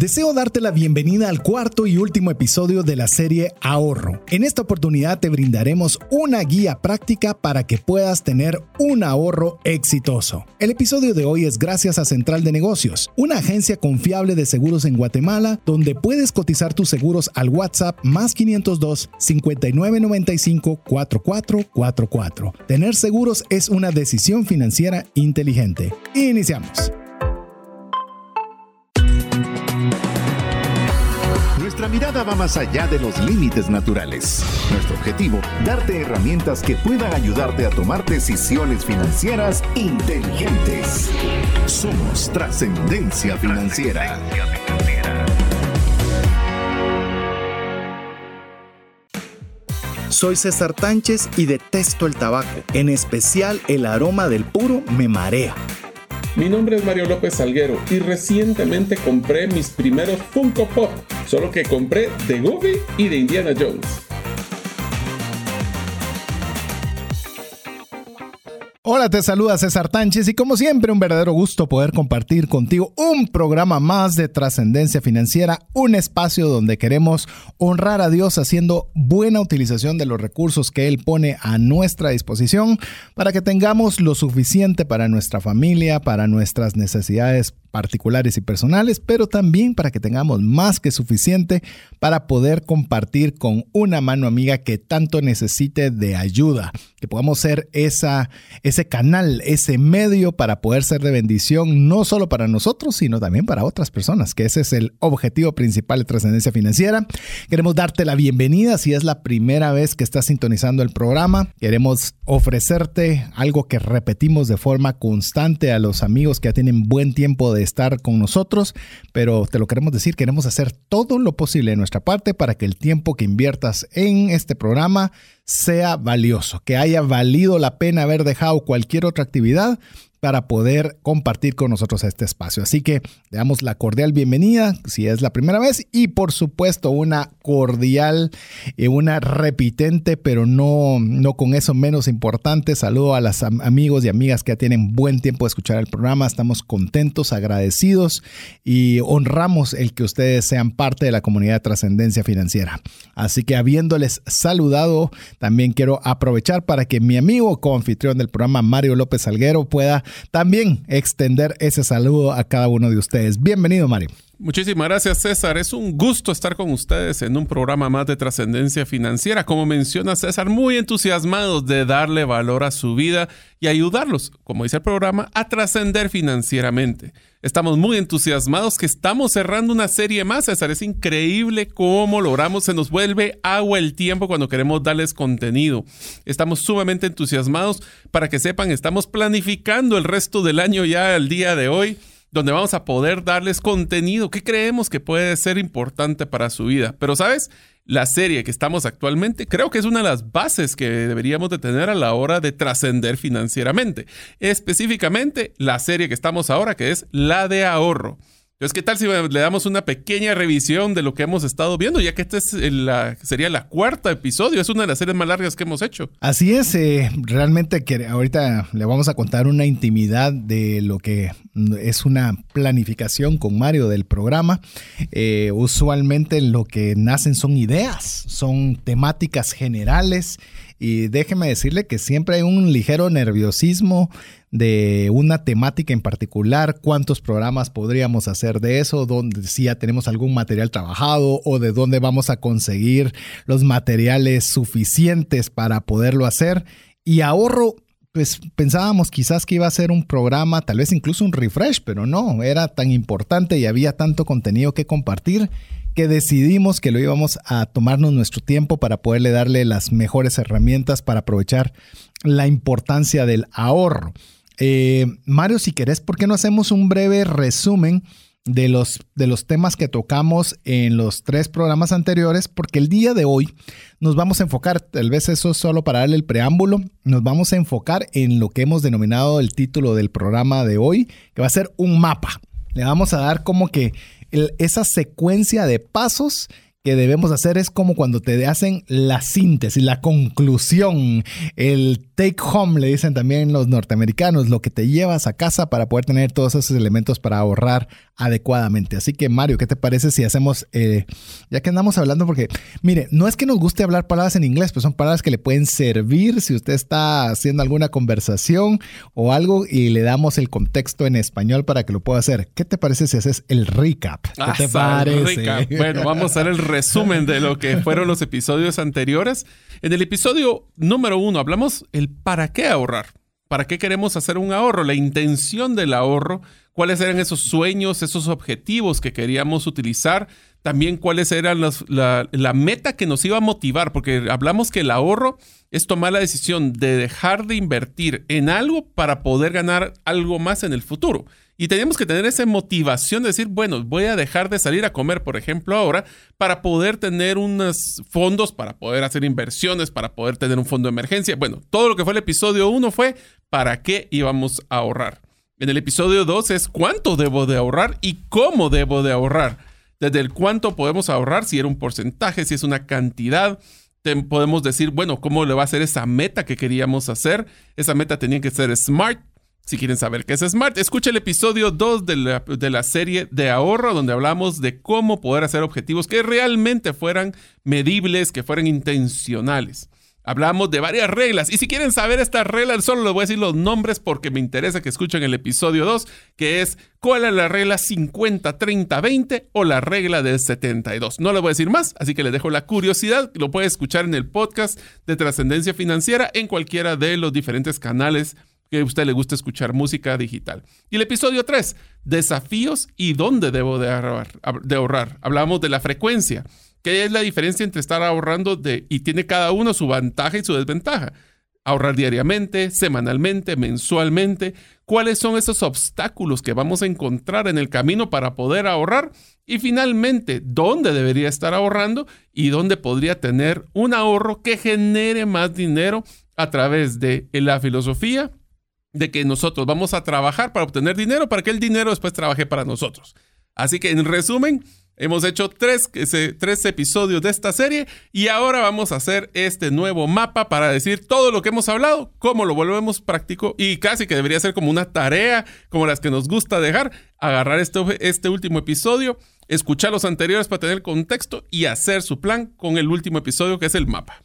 Deseo darte la bienvenida al cuarto y último episodio de la serie Ahorro. En esta oportunidad te brindaremos una guía práctica para que puedas tener un ahorro exitoso. El episodio de hoy es gracias a Central de Negocios, una agencia confiable de seguros en Guatemala donde puedes cotizar tus seguros al WhatsApp más 502 5995 4444. Tener seguros es una decisión financiera inteligente. Iniciamos. Nuestra mirada va más allá de los límites naturales. Nuestro objetivo, darte herramientas que puedan ayudarte a tomar decisiones financieras inteligentes. Somos trascendencia financiera. Soy César Tánchez y detesto el tabaco, en especial el aroma del puro me marea. Mi nombre es Mario López Salguero y recientemente compré mis primeros Funko Pop, solo que compré de Goofy y de Indiana Jones. Hola, te saluda César Tánchez y como siempre un verdadero gusto poder compartir contigo un programa más de trascendencia financiera, un espacio donde queremos honrar a Dios haciendo buena utilización de los recursos que Él pone a nuestra disposición para que tengamos lo suficiente para nuestra familia, para nuestras necesidades particulares y personales, pero también para que tengamos más que suficiente para poder compartir con una mano amiga que tanto necesite de ayuda, que podamos ser esa, ese canal, ese medio para poder ser de bendición, no solo para nosotros, sino también para otras personas, que ese es el objetivo principal de trascendencia financiera. Queremos darte la bienvenida si es la primera vez que estás sintonizando el programa. Queremos ofrecerte algo que repetimos de forma constante a los amigos que ya tienen buen tiempo de estar con nosotros, pero te lo queremos decir, queremos hacer todo lo posible de nuestra parte para que el tiempo que inviertas en este programa sea valioso, que haya valido la pena haber dejado cualquier otra actividad para poder compartir con nosotros este espacio. Así que le damos la cordial bienvenida si es la primera vez y por supuesto una cordial y una repitente, pero no, no con eso menos importante. Saludo a los amigos y amigas que ya tienen buen tiempo de escuchar el programa. Estamos contentos, agradecidos y honramos el que ustedes sean parte de la comunidad de trascendencia financiera. Así que habiéndoles saludado, también quiero aprovechar para que mi amigo co-anfitrión del programa, Mario López Salguero, pueda también extender ese saludo a cada uno de ustedes. Bienvenido, Mario. Muchísimas gracias, César. Es un gusto estar con ustedes en un programa más de trascendencia financiera. Como menciona César, muy entusiasmados de darle valor a su vida y ayudarlos, como dice el programa, a trascender financieramente. Estamos muy entusiasmados que estamos cerrando una serie más, César. Es increíble cómo logramos, se nos vuelve agua el tiempo cuando queremos darles contenido. Estamos sumamente entusiasmados. Para que sepan, estamos planificando el resto del año ya al día de hoy donde vamos a poder darles contenido que creemos que puede ser importante para su vida. Pero, ¿sabes? La serie que estamos actualmente creo que es una de las bases que deberíamos de tener a la hora de trascender financieramente. Específicamente, la serie que estamos ahora, que es la de ahorro. Entonces, ¿qué tal si le damos una pequeña revisión de lo que hemos estado viendo? Ya que este es la, sería la cuarta episodio, es una de las series más largas que hemos hecho. Así es, eh, realmente que ahorita le vamos a contar una intimidad de lo que es una planificación con Mario del programa. Eh, usualmente lo que nacen son ideas, son temáticas generales y déjeme decirle que siempre hay un ligero nerviosismo de una temática en particular, cuántos programas podríamos hacer de eso, dónde si ya tenemos algún material trabajado o de dónde vamos a conseguir los materiales suficientes para poderlo hacer. Y ahorro pues pensábamos quizás que iba a ser un programa, tal vez incluso un refresh, pero no, era tan importante y había tanto contenido que compartir que decidimos que lo íbamos a tomarnos nuestro tiempo para poderle darle las mejores herramientas para aprovechar la importancia del ahorro. Eh, Mario, si querés, ¿por qué no hacemos un breve resumen de los, de los temas que tocamos en los tres programas anteriores? Porque el día de hoy nos vamos a enfocar, tal vez eso es solo para darle el preámbulo, nos vamos a enfocar en lo que hemos denominado el título del programa de hoy, que va a ser un mapa. Le vamos a dar como que esa secuencia de pasos que debemos hacer es como cuando te hacen la síntesis, la conclusión, el take home, le dicen también los norteamericanos, lo que te llevas a casa para poder tener todos esos elementos para ahorrar adecuadamente. Así que Mario, ¿qué te parece si hacemos, eh, ya que andamos hablando, porque mire, no es que nos guste hablar palabras en inglés, pues son palabras que le pueden servir si usted está haciendo alguna conversación o algo y le damos el contexto en español para que lo pueda hacer. ¿Qué te parece si haces el recap? ¿Qué te parece? Bueno, vamos a hacer el resumen de lo que fueron los episodios anteriores. En el episodio número uno hablamos el para qué ahorrar. ¿Para qué queremos hacer un ahorro? La intención del ahorro, cuáles eran esos sueños, esos objetivos que queríamos utilizar, también cuáles eran la, la, meta que nos iba a motivar, porque hablamos que el ahorro es tomar la decisión de dejar de invertir en algo para poder ganar algo más en el futuro. Y teníamos que tener esa motivación de decir, bueno, voy a dejar de salir a comer, por ejemplo, ahora, para poder tener unos fondos, para poder hacer inversiones, para poder tener un fondo de emergencia. Bueno, todo lo que fue el episodio 1 fue para qué íbamos a ahorrar. En el episodio 2 es cuánto debo de ahorrar y cómo debo de ahorrar. Desde el cuánto podemos ahorrar, si era un porcentaje, si es una cantidad, podemos decir, bueno, ¿cómo le va a ser esa meta que queríamos hacer? Esa meta tenía que ser smart, si quieren saber qué es Smart, escucha el episodio 2 de la, de la, serie de ahorro, donde hablamos de cómo poder hacer objetivos que realmente fueran medibles, que fueran intencionales. Hablamos de varias reglas y si quieren saber estas reglas, solo les voy a decir los nombres porque me interesa que escuchen el episodio 2, que es cuál es la regla 50-30-20 o la regla del 72. No les voy a decir más, así que les dejo la curiosidad, lo pueden escuchar en el podcast de Trascendencia Financiera en cualquiera de los diferentes canales que a usted le gusta escuchar música digital. Y el episodio 3, desafíos y dónde debo de ahorrar. De ahorrar. Hablamos de la frecuencia. ¿Qué es la diferencia entre estar ahorrando de, y tiene cada uno su ventaja y su desventaja? Ahorrar diariamente, semanalmente, mensualmente. ¿Cuáles son esos obstáculos que vamos a encontrar en el camino para poder ahorrar? Y finalmente, ¿dónde debería estar ahorrando y dónde podría tener un ahorro que genere más dinero a través de la filosofía de que nosotros vamos a trabajar para obtener dinero para que el dinero después trabaje para nosotros. Así que en resumen, hemos hecho tres, tres, episodios de esta serie y ahora vamos a hacer este nuevo mapa para decir todo lo que hemos hablado, cómo lo volvemos práctico y casi que debería ser como una tarea como las que nos gusta dejar, agarrar este, este último episodio, escuchar los anteriores para tener contexto y hacer su plan con el último episodio que es el mapa.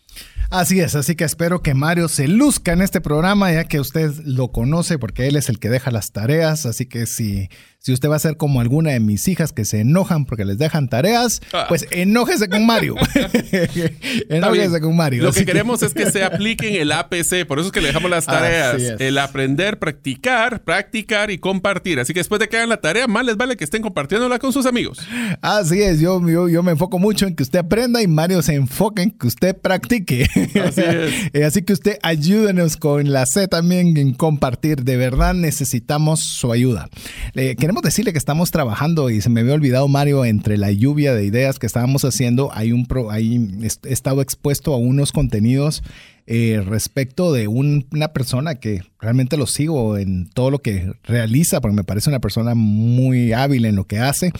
Así es, así que espero que Mario se luzca en este programa, ya que usted lo conoce porque él es el que deja las tareas, así que si si usted va a ser como alguna de mis hijas que se enojan porque les dejan tareas, ah. pues enójese con Mario. enójese con Mario. Lo que queremos es que se apliquen el APC, por eso es que le dejamos las tareas. El aprender, practicar, practicar y compartir. Así que después de que hagan la tarea, más les vale que estén compartiéndola con sus amigos. Así es, yo, yo, me enfoco mucho en que usted aprenda y Mario se enfoca en que usted practique. Así es. Eh, así que usted ayúdenos con la C también en compartir. De verdad necesitamos su ayuda. queremos decirle que estamos trabajando y se me había olvidado Mario entre la lluvia de ideas que estábamos haciendo hay un pro, he estado expuesto a unos contenidos eh, respecto de una persona que realmente lo sigo en todo lo que realiza porque me parece una persona muy hábil en lo que hace.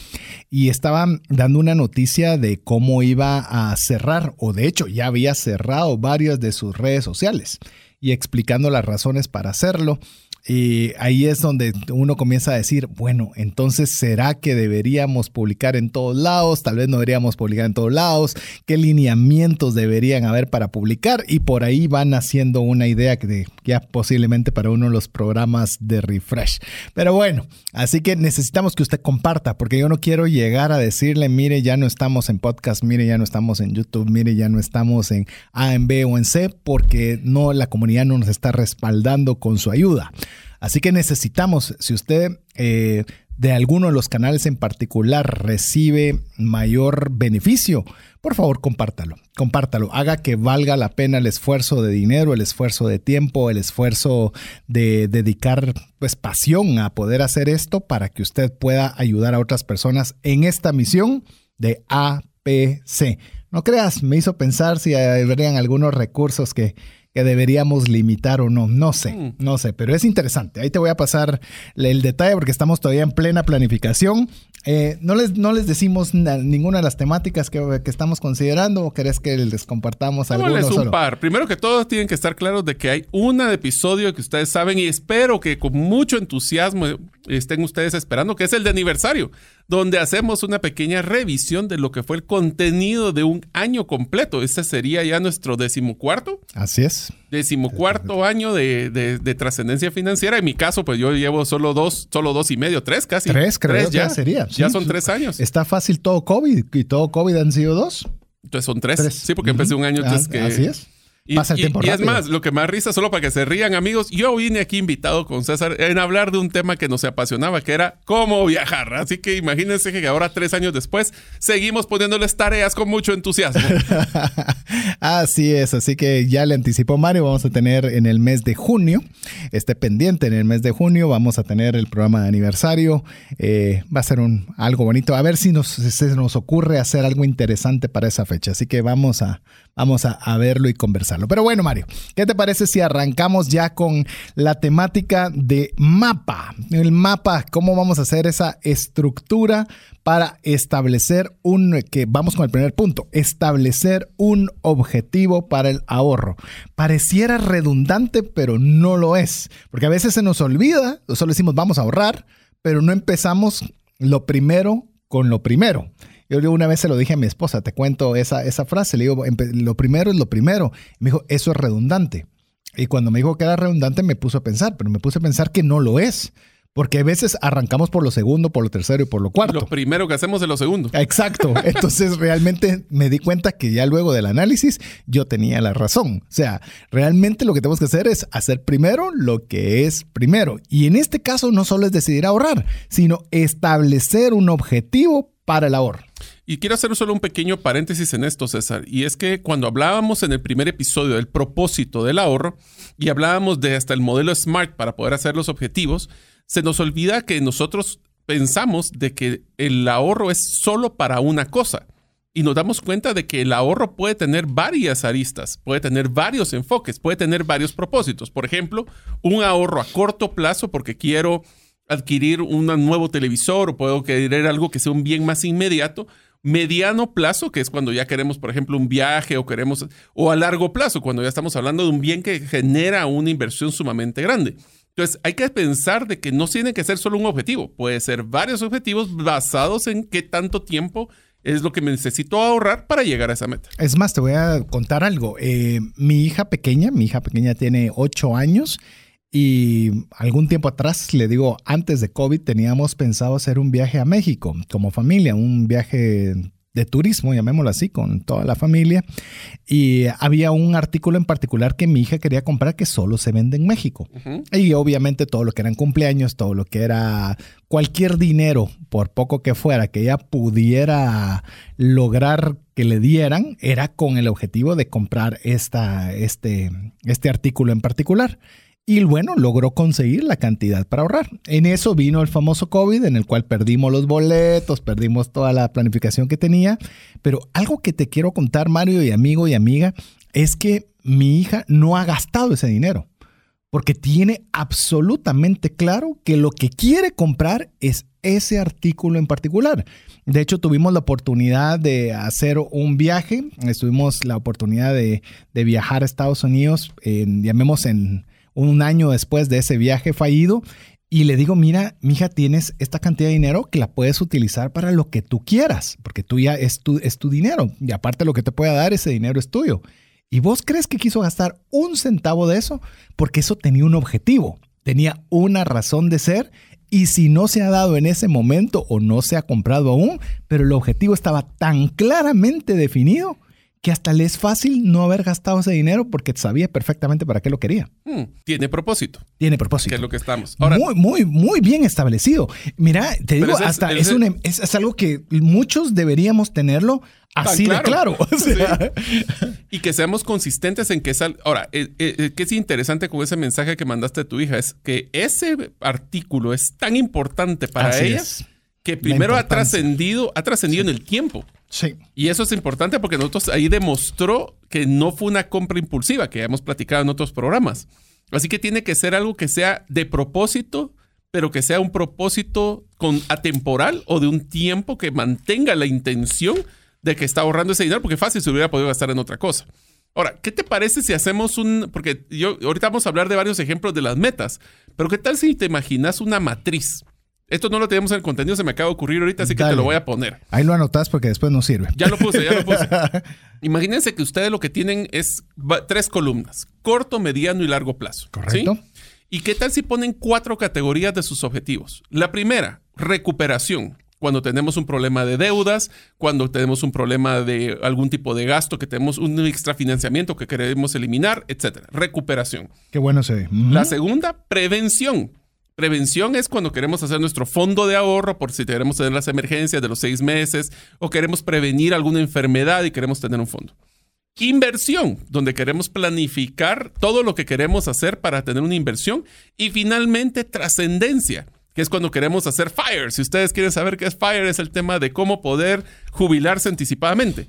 Y estaba dando una noticia de cómo iba a cerrar o de hecho ya había cerrado varias de sus redes sociales y explicando las razones para hacerlo y ahí es donde uno comienza a decir, bueno, entonces ¿será que deberíamos publicar en todos lados? Tal vez no deberíamos publicar en todos lados. ¿Qué lineamientos deberían haber para publicar? Y por ahí van haciendo una idea que ya posiblemente para uno de los programas de refresh. Pero bueno, así que necesitamos que usted comparta, porque yo no quiero llegar a decirle, mire, ya no estamos en podcast, mire, ya no estamos en YouTube, mire, ya no estamos en A, en B o en C, porque no, la comunidad no nos está respaldando con su ayuda. Así que necesitamos, si usted eh, de alguno de los canales en particular recibe mayor beneficio, por favor compártalo, compártalo, haga que valga la pena el esfuerzo de dinero, el esfuerzo de tiempo, el esfuerzo de dedicar pues pasión a poder hacer esto para que usted pueda ayudar a otras personas en esta misión de APC. No creas, me hizo pensar si habrían algunos recursos que que deberíamos limitar o no. No sé, mm. no sé, pero es interesante. Ahí te voy a pasar el detalle porque estamos todavía en plena planificación. Eh, no, les, no les decimos ninguna de las temáticas que, estamos considerando o querés que les compartamos algunos un par. Primero que todos tienen que estar claros de que hay un episodio que ustedes saben y espero que con mucho entusiasmo estén ustedes esperando, que es el de aniversario, donde hacemos una pequeña revisión de lo que fue el contenido de un año completo. Este sería ya nuestro decimocuarto. Así es. Decimocuarto año de, de, trascendencia financiera. En mi caso, pues yo llevo solo dos, solo dos y medio, tres casi. Tres, creo ya sería. ya son tres años. Está fácil todo COVID y todo COVID han sido dos. Entonces son tres. Sí, porque empecé un año antes ah, que. Así es. Y, es más, lo que más risa, solo para que se rían amigos, yo vine aquí invitado con César en hablar de un tema que nos apasionaba, que era cómo viajar. Así que imagínense que ahora, tres años después, seguimos poniéndoles tareas con mucho entusiasmo. así es, así que ya le anticipó Mario, vamos a tener en el mes de junio, esté pendiente, en el mes de junio vamos a tener el programa de aniversario, eh, va a ser un, algo bonito, a ver si nos, se nos ocurre hacer algo interesante para esa fecha, así que vamos a, vamos a verlo y conversar. Pero bueno, Mario, ¿qué te parece si arrancamos ya con la temática de mapa? El mapa, ¿cómo vamos a hacer esa estructura para establecer un, que vamos con el primer punto, establecer un objetivo para el ahorro? Pareciera redundante, pero no lo es, porque a veces se nos olvida, solo decimos vamos a ahorrar, pero no empezamos lo primero con lo primero. Yo una vez se lo dije a mi esposa, te cuento esa, esa frase, le digo, lo primero es lo primero. me dijo, eso es redundante. Y cuando me dijo que era redundante me puso a pensar, pero me puse a pensar que no lo es. Porque a veces arrancamos por lo segundo, por lo tercero y por lo cuarto. Lo primero que hacemos es lo segundo. Exacto. Entonces realmente me di cuenta que ya luego del análisis yo tenía la razón. O sea, realmente lo que tenemos que hacer es hacer primero lo que es primero. Y en este caso no solo es decidir ahorrar, sino establecer un objetivo para el ahorro. Y quiero hacer solo un pequeño paréntesis en esto, César. Y es que cuando hablábamos en el primer episodio del propósito del ahorro y hablábamos de hasta el modelo SMART para poder hacer los objetivos, se nos olvida que nosotros pensamos de que el ahorro es solo para una cosa. Y nos damos cuenta de que el ahorro puede tener varias aristas, puede tener varios enfoques, puede tener varios propósitos. Por ejemplo, un ahorro a corto plazo porque quiero adquirir un nuevo televisor o puedo querer algo que sea un bien más inmediato, mediano plazo, que es cuando ya queremos, por ejemplo, un viaje o queremos, o a largo plazo, cuando ya estamos hablando de un bien que genera una inversión sumamente grande. Entonces, hay que pensar de que no tiene que ser solo un objetivo, puede ser varios objetivos basados en qué tanto tiempo es lo que necesito ahorrar para llegar a esa meta. Es más, te voy a contar algo. Eh, mi hija pequeña, mi hija pequeña tiene ocho años y algún tiempo atrás, le digo, antes de COVID teníamos pensado hacer un viaje a México como familia, un viaje de turismo, llamémoslo así, con toda la familia. Y había un artículo en particular que mi hija quería comprar que solo se vende en México. Y obviamente todo lo que eran cumpleaños, todo lo que era cualquier dinero, por poco que fuera, que ella pudiera lograr que le dieran, era con el objetivo de comprar esta, este, este artículo en particular. Y bueno, logró conseguir la cantidad para ahorrar. En eso vino el famoso COVID, en el cual perdimos los boletos, perdimos toda la planificación que tenía. Pero algo que te quiero contar, Mario y amigo y amiga, es que mi hija no ha gastado ese dinero. Porque tiene absolutamente claro que lo que quiere comprar es ese artículo en particular. De hecho, tuvimos la oportunidad de hacer un viaje. Tuvimos la oportunidad de, viajar a Estados Unidos, en, llamemos en un año después de ese viaje fallido y le digo, mira, mija, tienes esta cantidad de dinero que la puedes utilizar para lo que tú quieras, porque tú ya es tu, es tu dinero y aparte lo que te pueda dar, ese dinero es tuyo. ¿Y vos crees que quiso gastar un centavo de eso? Porque eso tenía un objetivo, tenía una razón de ser y si no se ha dado en ese momento o no se ha comprado aún, pero el objetivo estaba tan claramente definido que hasta le es fácil no haber gastado ese dinero porque sabía perfectamente para qué lo quería. Hmm, tiene propósito. Tiene propósito. Que es lo que estamos. muy, muy, muy bien establecido. Mira, te digo, hasta es, es, algo que muchos deberíamos tenerlo así de claro. Y que seamos consistentes en que sal. Ahora, eh, eh, eh, que es interesante con ese mensaje que mandaste a tu hija es que ese artículo es tan importante para ella que primero ha trascendido, ha trascendido en el tiempo. Sí. Y eso es importante porque nosotros ahí demostró que no fue una compra impulsiva, que hemos platicado en otros programas. Así que tiene que ser algo que sea de propósito, pero que sea un propósito con atemporal o de un tiempo que mantenga la intención de que está ahorrando ese dinero, porque fácil se hubiera podido gastar en otra cosa. Ahora, ¿qué te parece si hacemos un, porque yo ahorita vamos a hablar de varios ejemplos de las metas, pero qué tal si te imaginas una matriz? Esto no lo tenemos en el contenido, se me acaba de ocurrir ahorita, así que te lo voy a poner. Ahí lo anotas porque después no sirve. Ya lo puse, ya lo puse. Imagínense que ustedes lo que tienen es tres columnas, corto, mediano y largo plazo. ¿sí? Correcto. ¿Y qué tal si ponen cuatro categorías de sus objetivos? La primera, recuperación. Cuando tenemos un problema de deudas, cuando tenemos un problema de algún tipo de gasto, que tenemos un extrafinanciamiento que queremos eliminar, etcétera. Recuperación. Qué bueno se ve. La segunda, prevención. Prevención es cuando queremos hacer nuestro fondo de ahorro por si queremos tener las emergencias de los seis meses o queremos prevenir alguna enfermedad y queremos tener un fondo. Inversión, donde queremos planificar todo lo que queremos hacer para tener una inversión. Y finalmente, trascendencia, que es cuando queremos hacer FIRE. Si ustedes quieren saber qué es FIRE, es el tema de cómo poder jubilarse anticipadamente.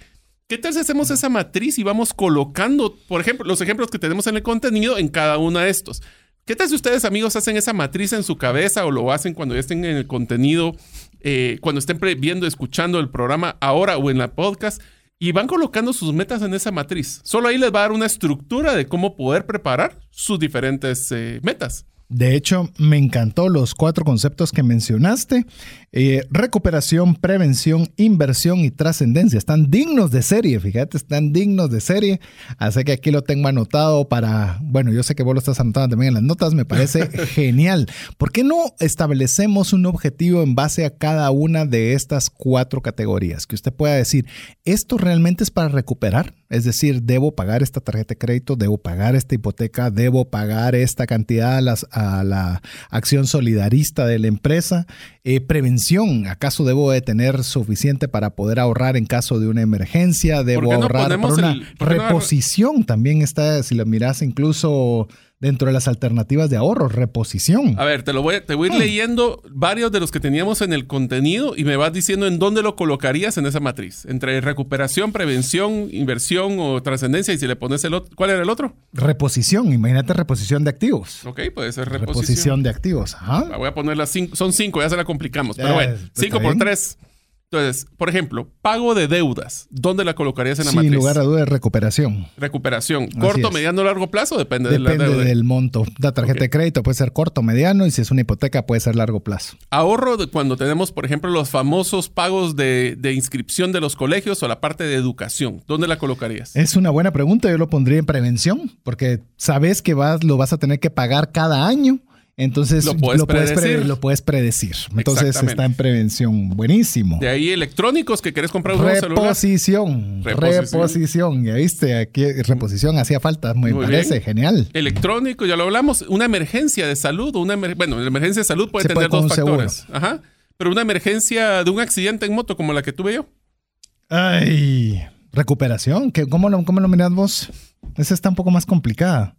¿Qué tal si hacemos esa matriz y vamos colocando, por ejemplo, los ejemplos que tenemos en el contenido en cada uno de estos? ¿Qué tal si ustedes, amigos, hacen esa matriz en su cabeza o lo hacen cuando ya estén en el contenido, eh, cuando estén viendo, escuchando el programa ahora o en la podcast y van colocando sus metas en esa matriz? Solo ahí les va a dar una estructura de cómo poder preparar sus diferentes eh, metas. De hecho, me encantó los cuatro conceptos que mencionaste. Eh, recuperación, prevención, inversión y trascendencia. Están dignos de serie, fíjate, están dignos de serie. Así que aquí lo tengo anotado para, bueno, yo sé que vos lo estás anotando también en las notas, me parece genial. ¿Por qué no establecemos un objetivo en base a cada una de estas cuatro categorías? Que usted pueda decir, ¿esto realmente es para recuperar? Es decir, debo pagar esta tarjeta de crédito, debo pagar esta hipoteca, debo pagar esta cantidad a, las- a la acción solidarista de la empresa. Eh, prevención, ¿acaso debo de tener suficiente para poder ahorrar en caso de una emergencia? ¿Debo no ahorrar para una el- no reposición? También está, si lo miras incluso dentro de las alternativas de ahorro, reposición. A ver, te lo voy, a- te voy a ir leyendo varios de los que teníamos en el contenido y me vas diciendo en dónde lo colocarías en esa matriz. Entre recuperación, prevención, inversión o trascendencia. Y si le pones el otro, ¿cuál era el otro? Reposición, imagínate reposición de activos. Ok, puede ser Reposición, reposición. de activos. Ajá. La voy a poner las cinco, son cinco, ya se la complicamos. Pero bueno, cinco por tres. Entonces, por ejemplo, pago de deudas. ¿Dónde la colocarías en la Sin matriz? lugar a duda, recuperación. Recuperación. ¿Corto, mediano, largo plazo? Depende, de la Depende deuda. del monto. La tarjeta de crédito puede ser corto, mediano y si es una hipoteca puede ser largo plazo. Ahorro de cuando tenemos, por ejemplo, los famosos pagos de, de inscripción de los colegios o la parte de educación. ¿Dónde la colocarías? Es una buena pregunta. Yo lo pondría en prevención porque sabes que vas, lo vas a tener que pagar cada año. Entonces Lo puedes pre- predecir. lo puedes predecir. Entonces está en prevención. Buenísimo. De ahí electrónicos que querés comprar un nuevo celular. Reposición, Reposición. reposición. Ya viste, aquí reposición hacía falta, me Muy parece bien. genial. Electrónico, ya lo hablamos. Una emergencia de salud. Una emer- bueno, la emergencia de salud puede Se tener dos factores. Ajá. Pero una emergencia de un accidente en moto como la que tuve yo. Ay, recuperación. ¿Qué- ¿Cómo lo, cómo lo mirás vos? Esa está un poco más complicada.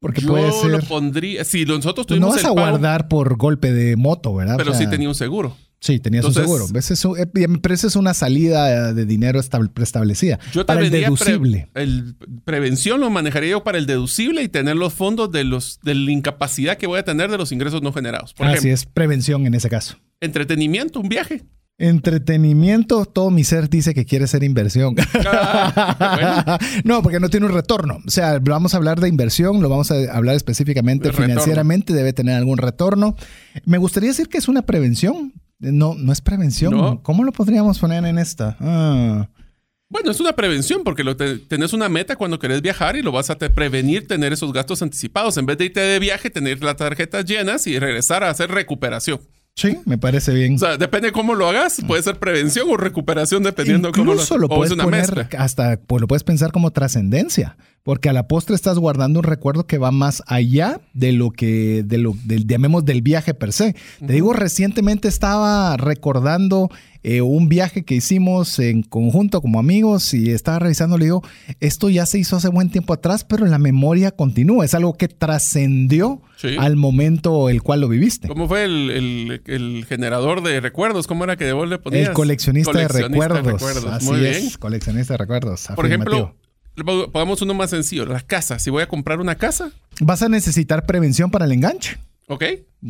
Porque yo puede ser. lo pondría. Si nosotros no tuvimos vas a pago, guardar por golpe de moto, ¿verdad? pero O sea, sí tenía un seguro. Sí, tenías Entonces- un seguro. Ese es un- eh, pero esa es una salida de dinero estab- preestablecida. Yo para el pre- deducible. el prevención lo manejaría yo para el deducible y tener los fondos de los de la incapacidad que voy a tener de los ingresos no generados. Por Así ejemplo, es, prevención en ese caso. entretenimiento, un viaje. Entretenimiento, todo mi ser dice que quiere ser inversión. Ah, no, porque no tiene un retorno. O sea, vamos a hablar de inversión, lo vamos a hablar específicamente El retorno. financieramente, debe tener algún retorno. Me gustaría decir que es una prevención. No, no es prevención. No. ¿Cómo lo podríamos poner en esta? Ah. Bueno, es una prevención porque lo te- tenés una meta cuando querés viajar y lo vas a te- prevenir tener esos gastos anticipados. En vez de irte de viaje, tener las tarjetas llenas y regresar a hacer recuperación. Sí, me parece bien. O sea, depende cómo lo hagas. Puede ser prevención o recuperación dependiendo cómo lo lo o es puedes una poner mezcla. hasta, pues lo puedes pensar como trascendencia. Porque a la postre estás guardando un recuerdo que va más allá de lo que, de lo, del, llamemos del viaje per se. Te digo, recientemente estaba recordando eh, un viaje que hicimos en conjunto como amigos y estaba revisando, le digo, esto ya se hizo hace buen tiempo atrás, pero la memoria continúa, es algo que trascendió al momento el cual lo viviste. ¿Cómo fue el, generador de recuerdos? ¿Cómo era que vos le ponías? El coleccionista, de recuerdos. Así Muy bien. coleccionista de recuerdos. Por ejemplo, Pongamos uno más sencillo, las casas. Si voy a comprar una casa. Vas a necesitar prevención para el enganche. Ok.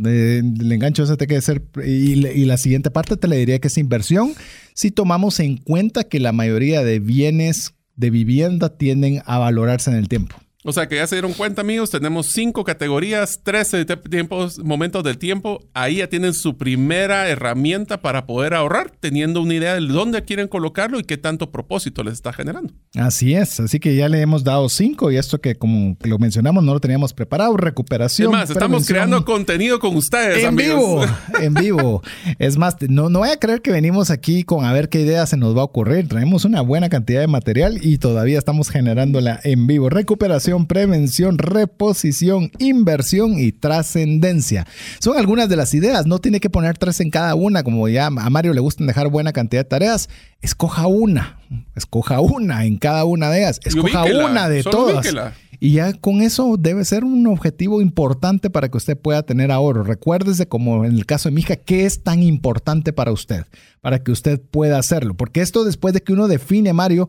el enganche ese tiene que ser. Y, y, la siguiente parte te le diría que es inversión. Si tomamos en cuenta que la mayoría de bienes de vivienda tienden a valorarse en el tiempo. O sea que ya se dieron cuenta, amigos, tenemos cinco categorías, 13 tiempos, momentos del tiempo. Ahí ya tienen su primera herramienta para poder ahorrar, teniendo una idea de dónde quieren colocarlo y qué tanto propósito les está generando. Así es, así que ya le hemos dado cinco y esto que como lo mencionamos no lo teníamos preparado, recuperación. Es más, estamos creando contenido con ustedes, en vivo, en vivo. Es más, no, no voy a creer que venimos aquí con a ver qué ideas se nos va a ocurrir. Traemos una buena cantidad de material y todavía estamos generándola en vivo. Recuperación prevención, reposición, inversión y trascendencia. Son algunas de las ideas. No tiene que poner tres en cada una, como ya a Mario le gustan dejar buena cantidad de tareas. Escoja una, escoja una en cada una de ellas. Escoja una de todas. Y ya con eso debe ser un objetivo importante para que usted pueda tener ahorro. Recuérdese, como en el caso de mi hija, qué es tan importante para usted, para que usted pueda hacerlo. Porque esto después de que uno define, Mario,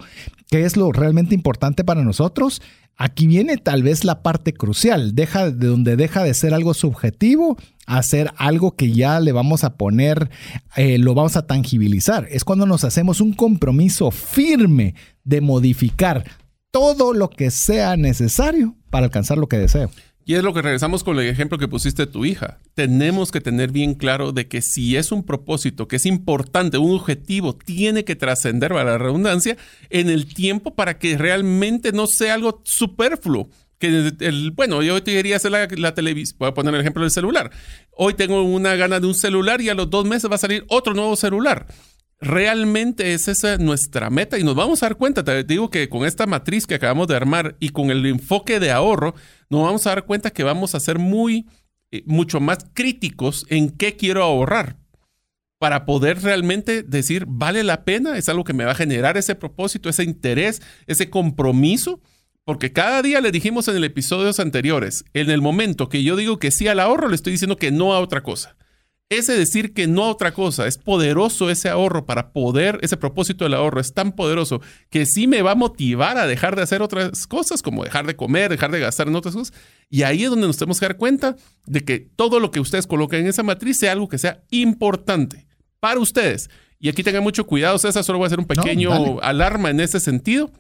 qué es lo realmente importante para nosotros, Aquí viene tal vez la parte crucial, deja de donde deja de ser algo subjetivo a ser algo que ya le vamos a poner, eh, lo vamos a tangibilizar. Es cuando nos hacemos un compromiso firme de modificar todo lo que sea necesario para alcanzar lo que deseo. Y es lo que regresamos con el ejemplo que pusiste tu hija. Tenemos que tener bien claro de que si es un propósito que es importante, un objetivo, tiene que trascender, para la redundancia, en el tiempo para que realmente no sea algo superfluo. Que el, bueno, yo hoy te quería hacer la, televisión, voy a poner el ejemplo del celular. Hoy tengo una gana de un celular y a los dos meses va a salir otro nuevo celular realmente es esa nuestra meta y nos vamos a dar cuenta, te digo que con esta matriz que acabamos de armar y con el enfoque de ahorro, nos vamos a dar cuenta que vamos a ser muy, eh, mucho más críticos en qué quiero ahorrar para poder realmente decir, vale la pena, es algo que me va a generar ese propósito, ese interés, ese compromiso. Porque cada día le dijimos en el episodios anteriores, en el momento que yo digo que sí al ahorro, le estoy diciendo que no a otra cosa ese decir que no a otra cosa, es poderoso ese ahorro para poder, ese propósito del ahorro es tan poderoso que sí me va a motivar a dejar de hacer otras cosas, como dejar de comer, dejar de gastar en otras cosas. Y ahí es donde nos tenemos que dar cuenta de que todo lo que ustedes coloquen en esa matriz sea algo que sea importante para ustedes. Y aquí tengan mucho cuidado, César, solo voy a hacer un pequeño alarma en ese sentido.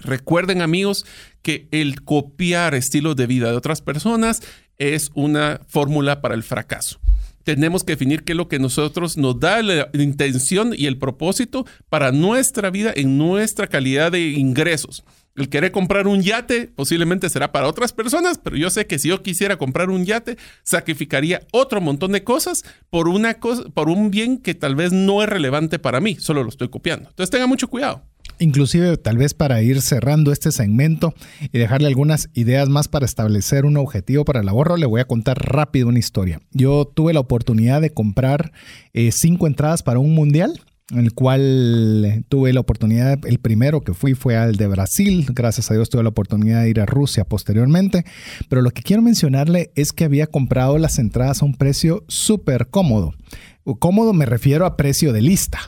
Recuerden, amigos, que el copiar estilos de vida de otras personas es una fórmula para el fracaso tenemos que definir qué es lo que nosotros nos da la intención y el propósito para nuestra vida en nuestra calidad de ingresos. El querer comprar un yate posiblemente será para otras personas, pero yo sé que si yo quisiera comprar un yate, sacrificaría otro montón de cosas por una cosa, por un bien que tal vez no es relevante para mí, solo lo estoy copiando. Entonces tenga mucho cuidado. Inclusive tal vez para ir cerrando este segmento y dejarle algunas ideas más para establecer un objetivo para el ahorro, le voy a contar rápido una historia. Yo tuve la oportunidad de comprar eh, cinco entradas para un mundial en el cual tuve la oportunidad, el primero que fui fue al de Brasil, gracias a Dios tuve la oportunidad de ir a Rusia posteriormente, pero lo que quiero mencionarle es que había comprado las entradas a un precio súper cómodo. Cómodo me refiero a precio de lista.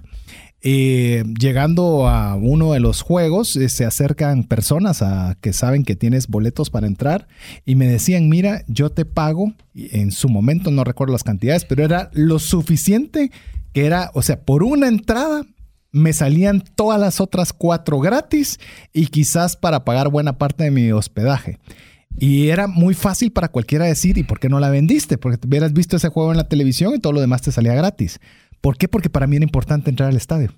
Eh, llegando a uno de los juegos, eh, se acercan personas a, que saben que tienes boletos para entrar y me decían, mira, yo te pago, en su momento no recuerdo las cantidades, pero era lo suficiente que era, o sea, por una entrada me salían todas las otras cuatro gratis y quizás para pagar buena parte de mi hospedaje. Y era muy fácil para cualquiera decir, ¿y por qué no la vendiste? Porque hubieras visto ese juego en la televisión y todo lo demás te salía gratis. ¿Por qué? Porque para mí era importante entrar al estadio.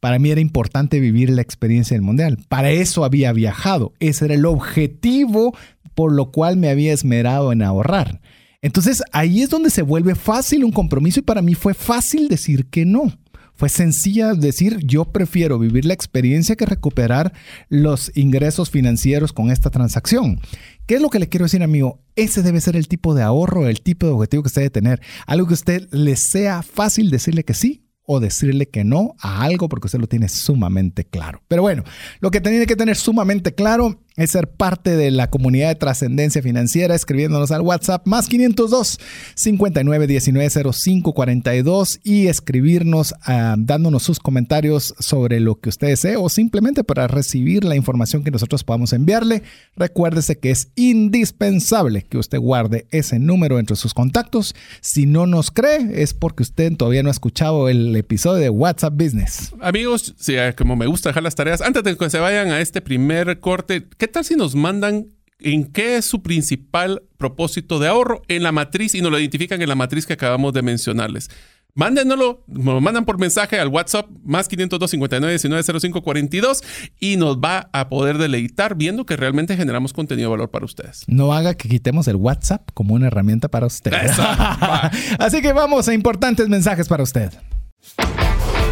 Para mí era importante vivir la experiencia del Mundial. Para eso había viajado. Ese era el objetivo por lo cual me había esmerado en ahorrar. Entonces ahí es donde se vuelve fácil un compromiso y para mí fue fácil decir que no fue sencilla decir, yo prefiero vivir la experiencia que recuperar los ingresos financieros con esta transacción. ¿Qué es lo que le quiero decir, amigo? Ese debe ser el tipo de ahorro, el tipo de objetivo que usted debe tener. Algo que usted le sea fácil decirle que sí o decirle que no a algo porque usted lo tiene sumamente claro. Pero bueno, lo que tiene que tener sumamente claro es ser parte de la comunidad de trascendencia financiera escribiéndonos al WhatsApp más 502 59 19 05 42 y escribirnos ah, dándonos sus comentarios sobre lo que usted desee o simplemente para recibir la información que nosotros podamos enviarle. Recuérdese que es indispensable que usted guarde ese número entre sus contactos. Si no nos cree es porque usted todavía no ha escuchado el episodio de WhatsApp Business. Amigos, ah, como me gusta dejar las tareas, antes de que se vayan a este primer corte, ¿Qué tal si nos mandan en qué es su principal propósito de ahorro en la matriz y nos lo identifican en la matriz que acabamos de mencionarles? Mándenoslo, nos lo mandan por mensaje al WhatsApp más 502 59 19 05 42 y nos va a poder deleitar viendo que realmente generamos contenido de valor para ustedes. No haga que quitemos el WhatsApp como una herramienta para usted. Así que vamos a importantes mensajes para usted.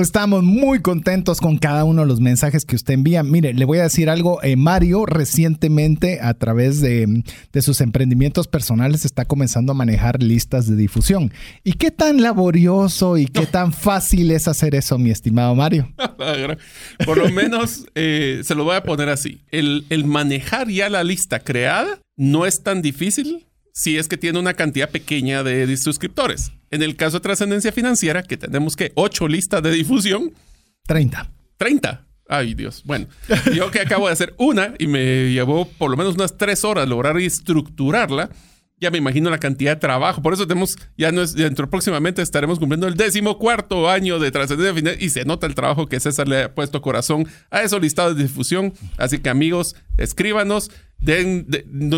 Estamos muy contentos con cada uno de los mensajes que usted envía. Mire, le voy a decir algo. Eh, Mario recientemente a través de, de, sus emprendimientos personales está comenzando a manejar listas de difusión. ¿Y qué tan laborioso y qué tan fácil es hacer eso, mi estimado Mario? Por lo menos eh, se lo voy a poner así. El, el manejar ya la lista creada no es tan difícil si es que tiene una cantidad pequeña de suscriptores. En el caso de trascendencia financiera, que tenemos que 8 listas de difusión. 30. 30. Ay, Dios. Bueno, yo que acabo de hacer una y me llevó por lo menos unas 3 horas lograr estructurarla ya me imagino la cantidad de trabajo. Por eso tenemos, ya no es, dentro próximamente estaremos cumpliendo el décimo cuarto año de trascendencia final y se nota el trabajo que César le ha puesto corazón a esos listados de difusión. Así que amigos, escríbanos. Den,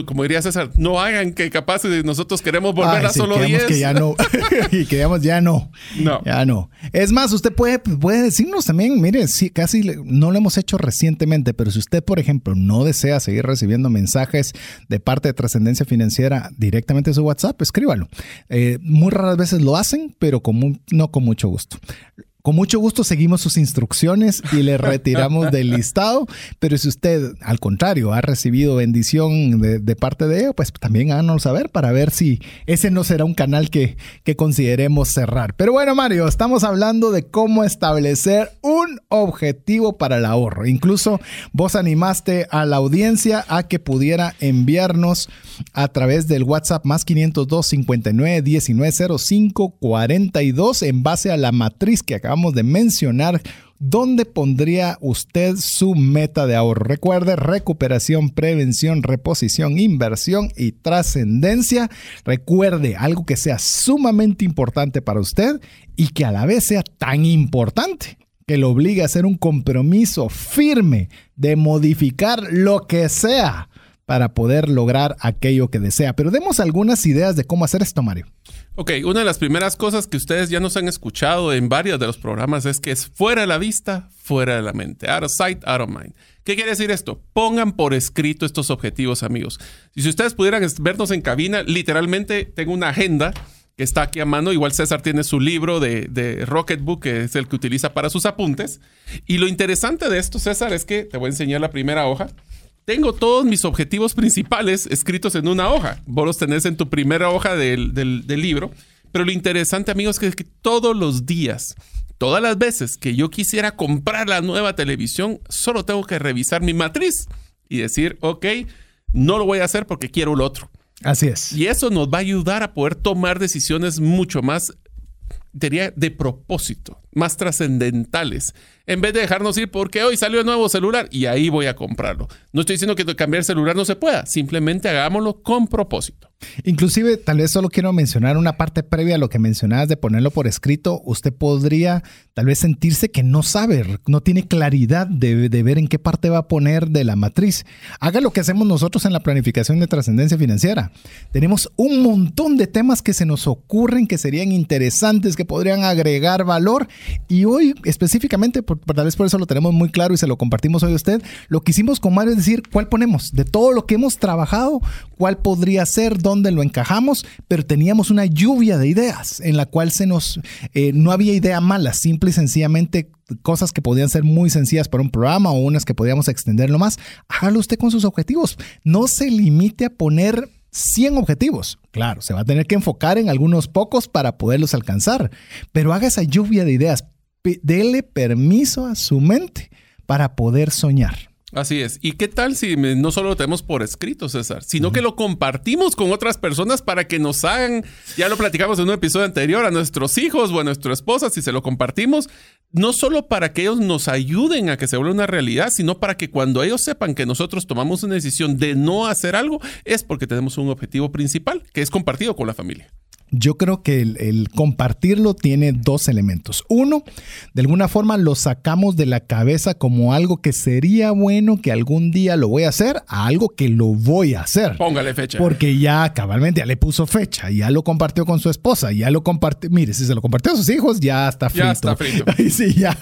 como diría César, no hagan que capaz de nosotros queremos volver a solo 10. que ya no. y quedamos ya no. No. Ya no. Es más, usted puede, puede decirnos también, mire, si casi no lo hemos hecho recientemente, pero si usted, por ejemplo, no desea seguir recibiendo mensajes de parte de trascendencia financiera directamente a su WhatsApp, escríbalo. Eh, muy raras veces lo hacen, pero no con mucho gusto. Con mucho gusto seguimos sus instrucciones y le retiramos del listado, pero si usted al contrario ha recibido bendición de, parte de ello, pues también háganos saber para ver si ese no será un canal que, que consideremos cerrar. Pero bueno, Mario, estamos hablando de cómo establecer un objetivo para el ahorro. Incluso vos animaste a la audiencia a que pudiera enviarnos a través del WhatsApp más 502 59 19 05 42 en base a la matriz que acá acabamos de mencionar, ¿dónde pondría usted su meta de ahorro? Recuerde, recuperación, prevención, reposición, inversión y trascendencia. Recuerde algo que sea sumamente importante para usted y que a la vez sea tan importante que lo obligue a hacer un compromiso firme de modificar lo que sea para poder lograr aquello que desea. Pero demos algunas ideas de cómo hacer esto, Mario. Ok, una de las primeras cosas que ustedes ya nos han escuchado en varios de los programas es que es fuera de la vista, fuera de la mente. Out of sight, out of mind. ¿Qué quiere decir esto? Pongan por escrito estos objetivos, amigos. Y si ustedes pudieran vernos en cabina, literalmente tengo una agenda que está aquí a mano. Igual César tiene su libro de, de Rocketbook, que es el que utiliza para sus apuntes. Y lo interesante de esto, César, es que te voy a enseñar la primera hoja tengo todos mis objetivos principales escritos en una hoja. Vos los tenés en tu primera hoja del, libro. Pero lo interesante, amigos, es que todos los días, todas las veces que yo quisiera comprar la nueva televisión, solo tengo que revisar mi matriz y decir, ok, no lo voy a hacer porque quiero lo otro. Así es. Y eso nos va a ayudar a poder tomar decisiones mucho más, diría, de propósito, más trascendentales, en vez de dejarnos ir porque hoy salió el nuevo celular y ahí voy a comprarlo. No estoy diciendo que cambiar celular no se pueda, simplemente hagámoslo con propósito. Inclusive, tal vez solo quiero mencionar una parte previa a lo que mencionabas de ponerlo por escrito. Usted podría tal vez sentirse que no sabe, no tiene claridad de, ver en qué parte va a poner de la matriz. Haga lo que hacemos nosotros en la planificación de trascendencia financiera. Tenemos un montón de temas que se nos ocurren, que serían interesantes, que podrían agregar valor. Y hoy, específicamente, por, tal vez por eso lo tenemos muy claro y se lo compartimos hoy a usted, lo que hicimos con Mario es decir, ¿cuál ponemos? De todo lo que hemos trabajado, ¿cuál podría ser? dónde lo encajamos, pero teníamos una lluvia de ideas en la cual se nos, eh, no había idea mala, simple y sencillamente cosas que podían ser muy sencillas para un programa o unas que podíamos extenderlo más. Hágalo usted con sus objetivos. No se limite a poner 100 objetivos. Claro, se va a tener que enfocar en algunos pocos para poderlos alcanzar, pero haga esa lluvia de ideas. Dele permiso a su mente para poder soñar. Así es. ¿Y qué tal si no solo lo tenemos por escrito, César, sino que lo compartimos con otras personas para que nos hagan, ya lo platicamos en un episodio anterior, a nuestros hijos o a nuestra esposa, si se lo compartimos, no solo para que ellos nos ayuden a que se vuelva una realidad, sino para que cuando ellos sepan que nosotros tomamos una decisión de no hacer algo, es porque tenemos un objetivo principal, que es compartido con la familia. Yo creo que el, compartirlo tiene dos elementos. Uno, de alguna forma lo sacamos de la cabeza como algo que sería bueno que algún día lo voy a hacer a algo que lo voy a hacer. Póngale fecha. Porque ya cabalmente ya le puso fecha, ya lo compartió con su esposa, ya lo compartió. Mire, si se lo compartió a sus hijos, ya está frito. Ya está frito. Ahí sí, ya.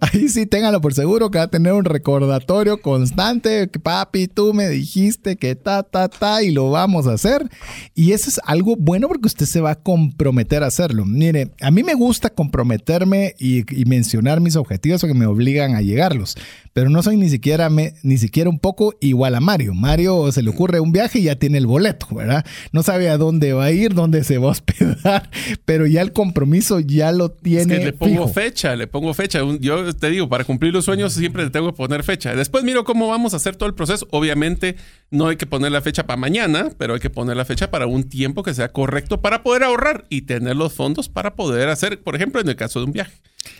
Ahí sí, téngalo por seguro que va a tener un recordatorio constante. Que, papi, tú me dijiste que ta, ta, ta, y lo vamos a hacer. Y eso es algo bueno porque usted se va a comprometer a hacerlo. Mire, a mí me gusta comprometerme y, mencionar mis objetivos porque me obligan a llegarlos, pero no soy ni siquiera, ni siquiera un poco igual a Mario. Mario se le ocurre un viaje y ya tiene el boleto, ¿verdad? No sabe a dónde va a ir, dónde se va a hospedar, pero ya el compromiso ya lo tiene. Es que le pongo fecha, le pongo fecha. Yo te digo, para cumplir los sueños siempre le tengo que poner fecha. Después miro cómo vamos a hacer todo el proceso. Obviamente no hay que poner la fecha para mañana, pero hay que poner la fecha para un tiempo que sea correcto para poder ahorrar y tener los fondos para poder hacer, por ejemplo, en el caso de un viaje.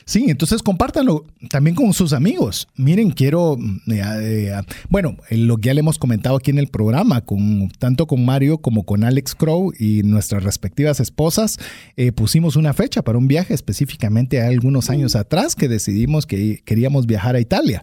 Sí, entonces compártanlo también con sus amigos. Miren, quiero, eh, eh, bueno, lo que ya le hemos comentado aquí en el programa, con, tanto con Mario como con Alex Crow y nuestras respectivas esposas, eh, pusimos una fecha para un viaje específicamente algunos años atrás que decidimos que queríamos viajar a Italia.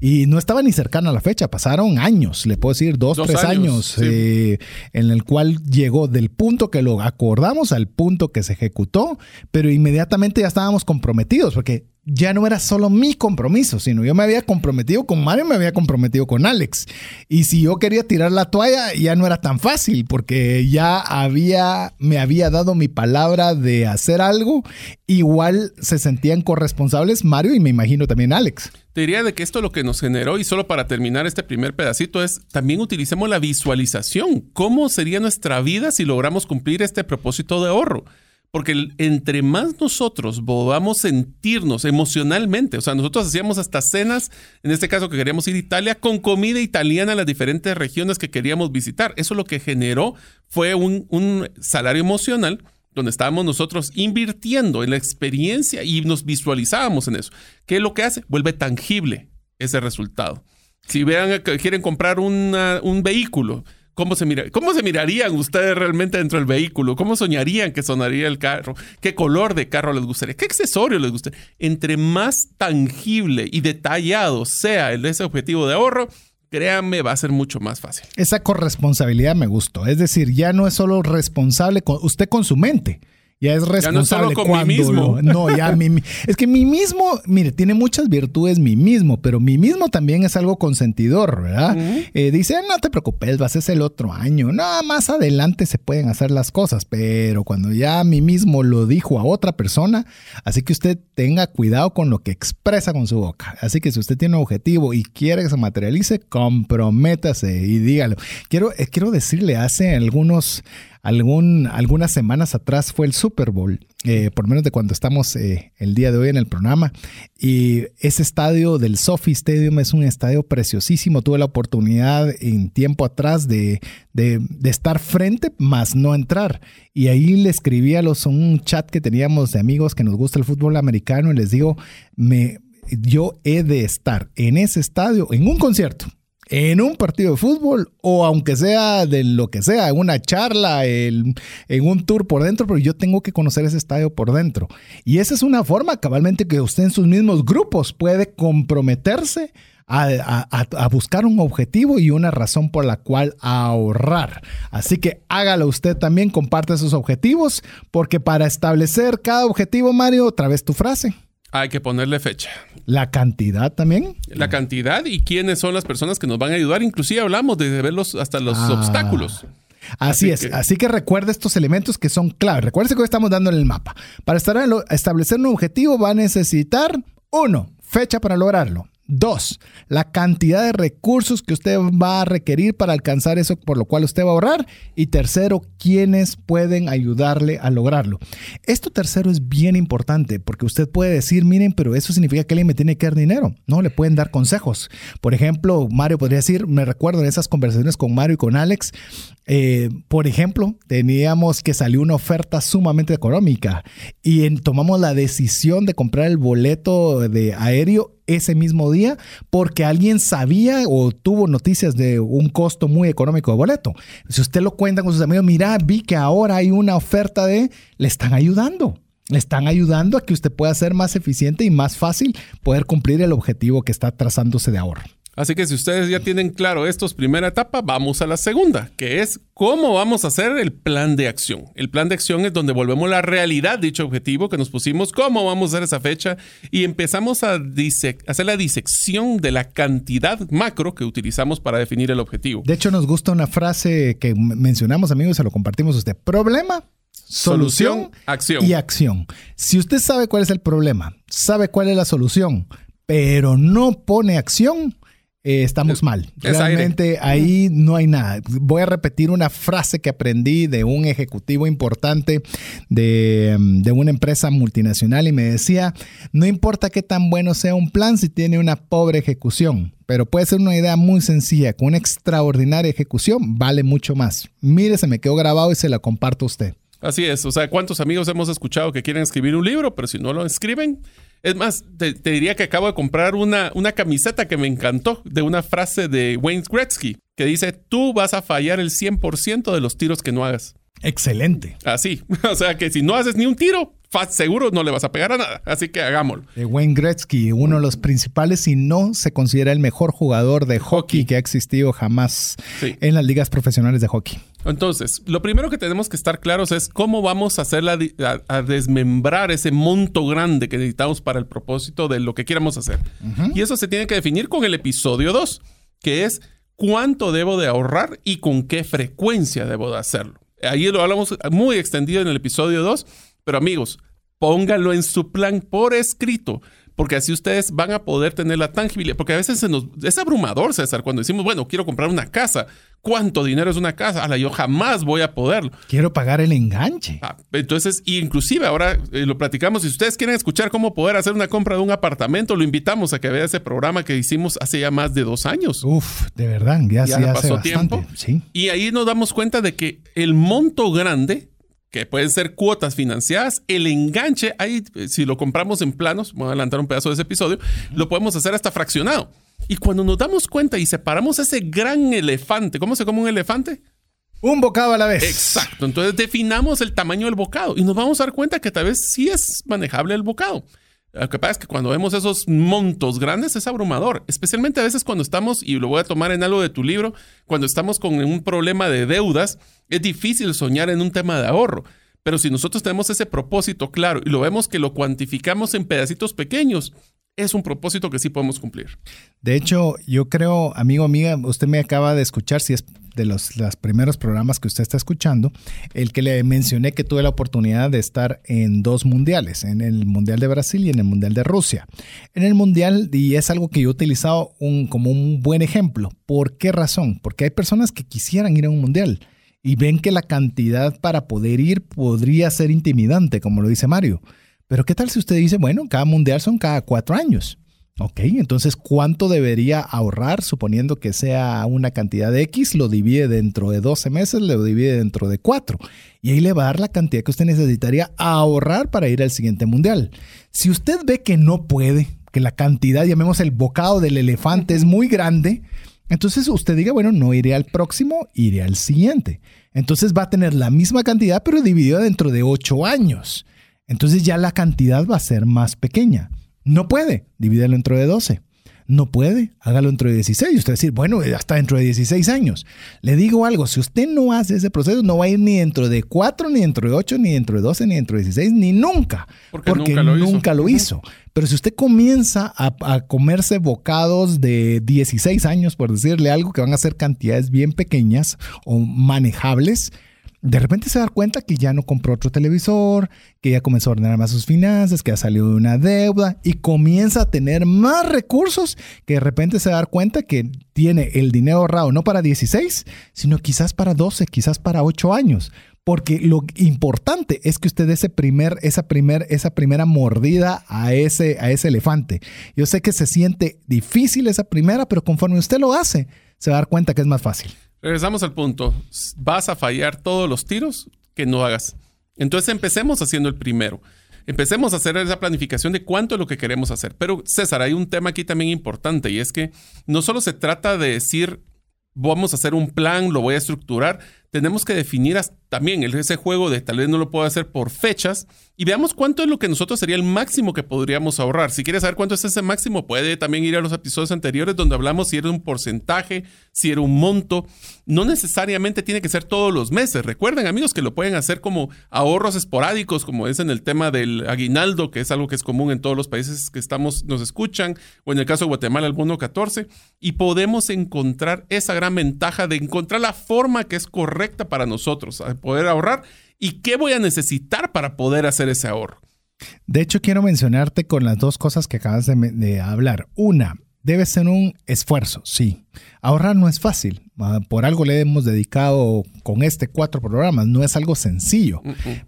Y no estaba ni cercana a la fecha, pasaron años, le puedo decir dos, tres años, eh, en el cual llegó del punto que lo acordamos al punto que se ejecutó, pero inmediatamente ya estábamos comprometidos, porque ya no era solo mi compromiso, sino yo me había comprometido con Mario, me había comprometido con Alex. Y si yo quería tirar la toalla, ya no era tan fácil, porque ya había, me había dado mi palabra de hacer algo. Igual se sentían corresponsables Mario y me imagino también Alex. Te diría de que esto lo que nos generó, y solo para terminar este primer pedacito, es también utilicemos la visualización. ¿Cómo sería nuestra vida si logramos cumplir este propósito de ahorro? Porque entre más nosotros podamos sentirnos emocionalmente, o sea, nosotros hacíamos hasta cenas, en este caso que queríamos ir a Italia, con comida italiana en las diferentes regiones que queríamos visitar. Eso lo que generó fue un, un salario emocional donde estábamos nosotros invirtiendo en la experiencia y nos visualizábamos en eso. ¿Qué es lo que hace? Vuelve tangible ese resultado. Si vean que quieren comprar un vehículo, ¿Cómo se, mira, ¿Cómo se mirarían ustedes realmente dentro del vehículo? ¿Cómo soñarían que sonaría el carro? ¿Qué color de carro les gustaría? ¿Qué accesorio les gustaría? Entre más tangible y detallado sea el, ese objetivo de ahorro, créanme, va a ser mucho más fácil. Esa corresponsabilidad me gustó. Es decir, ya no es solo responsable usted con su mente ya es responsable ya no con mí mismo. no, ya mi, es que mi mismo, mire, tiene muchas virtudes mi mismo, pero mi mismo también es algo consentidor, ¿verdad? Eh, dice, no te preocupes, vas a ser el otro año. No, más adelante se pueden hacer las cosas, pero cuando ya mi mismo lo dijo a otra persona, así que usted tenga cuidado con lo que expresa con su boca. Así que si usted tiene un objetivo y quiere que se materialice, comprométase y dígalo. Quiero, eh, quiero decirle, hace algunos algunas semanas atrás fue el Super Bowl, eh, por menos de cuando estamos eh, el día de hoy en el programa. Y ese estadio del Sophie Stadium es un estadio preciosísimo. Tuve la oportunidad en tiempo atrás de, estar frente, más no entrar. Y ahí le escribí a los un chat que teníamos de amigos que nos gusta el fútbol americano y les digo, yo he de estar en ese estadio, en un concierto, en un partido de fútbol o aunque sea de lo que sea, en una charla, en, un tour por dentro, pero yo tengo que conocer ese estadio por dentro. Y esa es una forma cabalmente que usted en sus mismos grupos puede comprometerse a, buscar un objetivo y una razón por la cual ahorrar. Así que hágalo usted también, comparte sus objetivos, porque para establecer cada objetivo, Mario, otra vez tu frase. Hay que ponerle fecha. ¿La cantidad también? La cantidad y quiénes son las personas que nos van a ayudar. Inclusive hablamos de verlos hasta los ah. obstáculos. Así, es, así que recuerde estos elementos que son claves. Recuerde que hoy estamos dando en el mapa. Para establecer un objetivo va a necesitar, uno, fecha para lograrlo. Dos, la cantidad de recursos que usted va a requerir para alcanzar eso por lo cual usted va a ahorrar. Y tercero, quiénes pueden ayudarle a lograrlo. Esto tercero es bien importante porque usted puede decir, miren, pero eso significa que alguien me tiene que dar dinero. No, le pueden dar consejos. Por ejemplo, Mario podría decir, me recuerdo en esas conversaciones con Mario y con Alex, eh, por ejemplo, teníamos que salió una oferta sumamente económica y tomamos la decisión de comprar el boleto de aéreo ese mismo día porque alguien sabía o tuvo noticias de un costo muy económico de boleto. Si usted lo cuenta con sus amigos, mira, vi que ahora hay una oferta de, le están ayudando. Le están ayudando a que usted pueda ser más eficiente y más fácil poder cumplir el objetivo que está trazándose de ahorro. Así que si ustedes ya tienen claro esto es primera etapa, vamos a la segunda, que es cómo vamos a hacer el plan de acción. El plan de acción es donde volvemos la realidad dicho objetivo que nos pusimos, cómo vamos a hacer esa fecha y empezamos a hacer la disección de la cantidad macro que utilizamos para definir el objetivo. De hecho, nos gusta una frase que mencionamos, amigos, se lo compartimos a usted. Problema, solución, acción. y acción. Si usted sabe cuál es el problema, sabe cuál es la solución, pero no pone acción, eh, estamos mal. Realmente ahí no hay nada. Voy a repetir una frase que aprendí de un ejecutivo importante de, de, una empresa multinacional y me decía, no importa qué tan bueno sea un plan si tiene una pobre ejecución, pero puede ser una idea muy sencilla, con una extraordinaria ejecución vale mucho más. Mire, se me quedó grabado y se la comparto a usted. Así es, o sea, ¿cuántos amigos hemos escuchado que quieren escribir un libro, pero si no lo escriben, es más, te, diría que acabo de comprar una, una camiseta que me encantó de una frase de Wayne Gretzky que dice, tú vas a fallar el 100% de los tiros que no hagas. Excelente. Así. O sea que si no haces ni un tiro, seguro no le vas a pegar a nada. Así que hagámoslo. De Wayne Gretzky, uno de los principales, si no se considera el mejor jugador de hockey, que ha existido jamás en las ligas profesionales de hockey. Entonces, lo primero que tenemos que estar claros es cómo vamos a hacer la, a, desmembrar ese monto grande que necesitamos para el propósito de lo que queramos hacer. Y eso se tiene que definir con el episodio 2, que es cuánto debo de ahorrar y con qué frecuencia debo de hacerlo. Ahí lo hablamos muy extendido en el episodio 2, pero amigos, pónganlo en su plan por escrito porque así ustedes van a poder tener la tangibilidad, porque a veces se nos, es abrumador, César, cuando decimos, bueno, quiero comprar una casa, ¿cuánto dinero es una casa? Ala, yo jamás voy a poderlo. Quiero pagar el enganche. Ah, entonces, inclusive ahora eh, lo platicamos, si ustedes quieren escuchar cómo poder hacer una compra de un apartamento, lo invitamos a que vea ese programa que hicimos hace ya más de dos años. Uf, de verdad, ya, ya pasó tiempo. Sí. Y ahí nos damos cuenta de que el monto grande que pueden ser cuotas financiadas. El enganche, ahí, si lo compramos en planos, voy a adelantar un pedazo de ese episodio, lo podemos hacer hasta fraccionado. Y cuando nos damos cuenta y separamos ese gran elefante, ¿cómo se come un elefante? Un bocado a la vez. Exacto. Entonces definamos el tamaño del bocado y nos vamos a dar cuenta que tal vez sí es manejable el bocado. Lo que pasa es que cuando vemos esos montos grandes es abrumador, especialmente a veces cuando estamos, y lo voy a tomar en algo de tu libro, cuando estamos con un problema de deudas, es difícil soñar en un tema de ahorro. Pero si nosotros tenemos ese propósito claro y lo vemos que lo cuantificamos en pedacitos pequeños, es un propósito que sí podemos cumplir. De hecho, yo creo, amigo, amiga, usted me acaba de escuchar, si es de los, primeros programas que usted está escuchando, el que le mencioné que tuve la oportunidad de estar en dos mundiales, en el Mundial de Brasil y en el Mundial de Rusia. En el Mundial, y es algo que yo he utilizado como un buen ejemplo. ¿Por qué razón? Porque hay personas que quisieran ir a un Mundial y ven que la cantidad para poder ir podría ser intimidante, como lo dice Mario. Pero ¿qué tal si usted dice, bueno, cada mundial son cada cuatro años? Ok, entonces, ¿cuánto debería ahorrar suponiendo que sea una cantidad de X? Lo divide dentro de 12 meses, lo divide dentro de 4. Y ahí le va a dar la cantidad que usted necesitaría ahorrar para ir al siguiente mundial. Si usted ve que no puede, que la cantidad, llamemos el bocado del elefante, es muy grande, entonces usted diga, bueno, no iré al próximo, iré al siguiente. Entonces va a tener la misma cantidad, pero dividida dentro de 8 años. Entonces ya la cantidad va a ser más pequeña. No puede, divídelo dentro de 12. No puede, hágalo dentro de 16. Usted va a decir, bueno, hasta dentro de 16 años. Le digo algo, si usted no hace ese proceso, no va a ir ni dentro de 4, ni dentro de 8, ni dentro de 12, ni dentro de 16, ni nunca. Porque, nunca lo, hizo. Pero si usted comienza a, a, comerse bocados de 16 años, por decirle algo, que van a ser cantidades bien pequeñas o manejables, de repente se da cuenta que ya no compró otro televisor, que ya comenzó a ordenar más sus finanzas, que ya salió de una deuda y comienza a tener más recursos que de repente se da cuenta que tiene el dinero ahorrado no para 16, sino quizás para 12, quizás para 8 años. Porque lo importante es que usted ese primer, esa, primer, esa primera mordida a ese, a ese elefante. Yo sé que se siente difícil esa primera, pero conforme usted lo hace, se va dar cuenta que es más fácil. Regresamos al punto. Vas a fallar todos los tiros que no hagas. Entonces empecemos haciendo el primero. Empecemos a hacer esa planificación de cuánto es lo que queremos hacer. Pero César, hay un tema aquí también importante y es que no solo se trata de decir vamos a hacer un plan, lo voy a estructurar, tenemos que definir también ese juego de tal vez no lo puedo hacer por fechas y veamos cuánto es lo que nosotros sería el máximo que podríamos ahorrar. Si quieres saber cuánto es ese máximo, puede también ir a los episodios anteriores donde hablamos si era un porcentaje, si era un monto. No necesariamente tiene que ser todos los meses. Recuerden, amigos, que lo pueden hacer como ahorros esporádicos, como es en el tema del aguinaldo, que es algo que es común en todos los países que estamos, nos escuchan, o en el caso de Guatemala, el bono 14, y podemos encontrar esa gran ventaja de encontrar la forma que es correcta correcta para nosotros, a poder ahorrar y qué voy a necesitar para poder hacer ese ahorro. De hecho, quiero mencionarte con las dos cosas que acabas de, hablar. Una, debe ser un esfuerzo, sí. Ahorrar no es fácil. Ah, por algo le hemos dedicado con este cuatro programas. No es algo sencillo.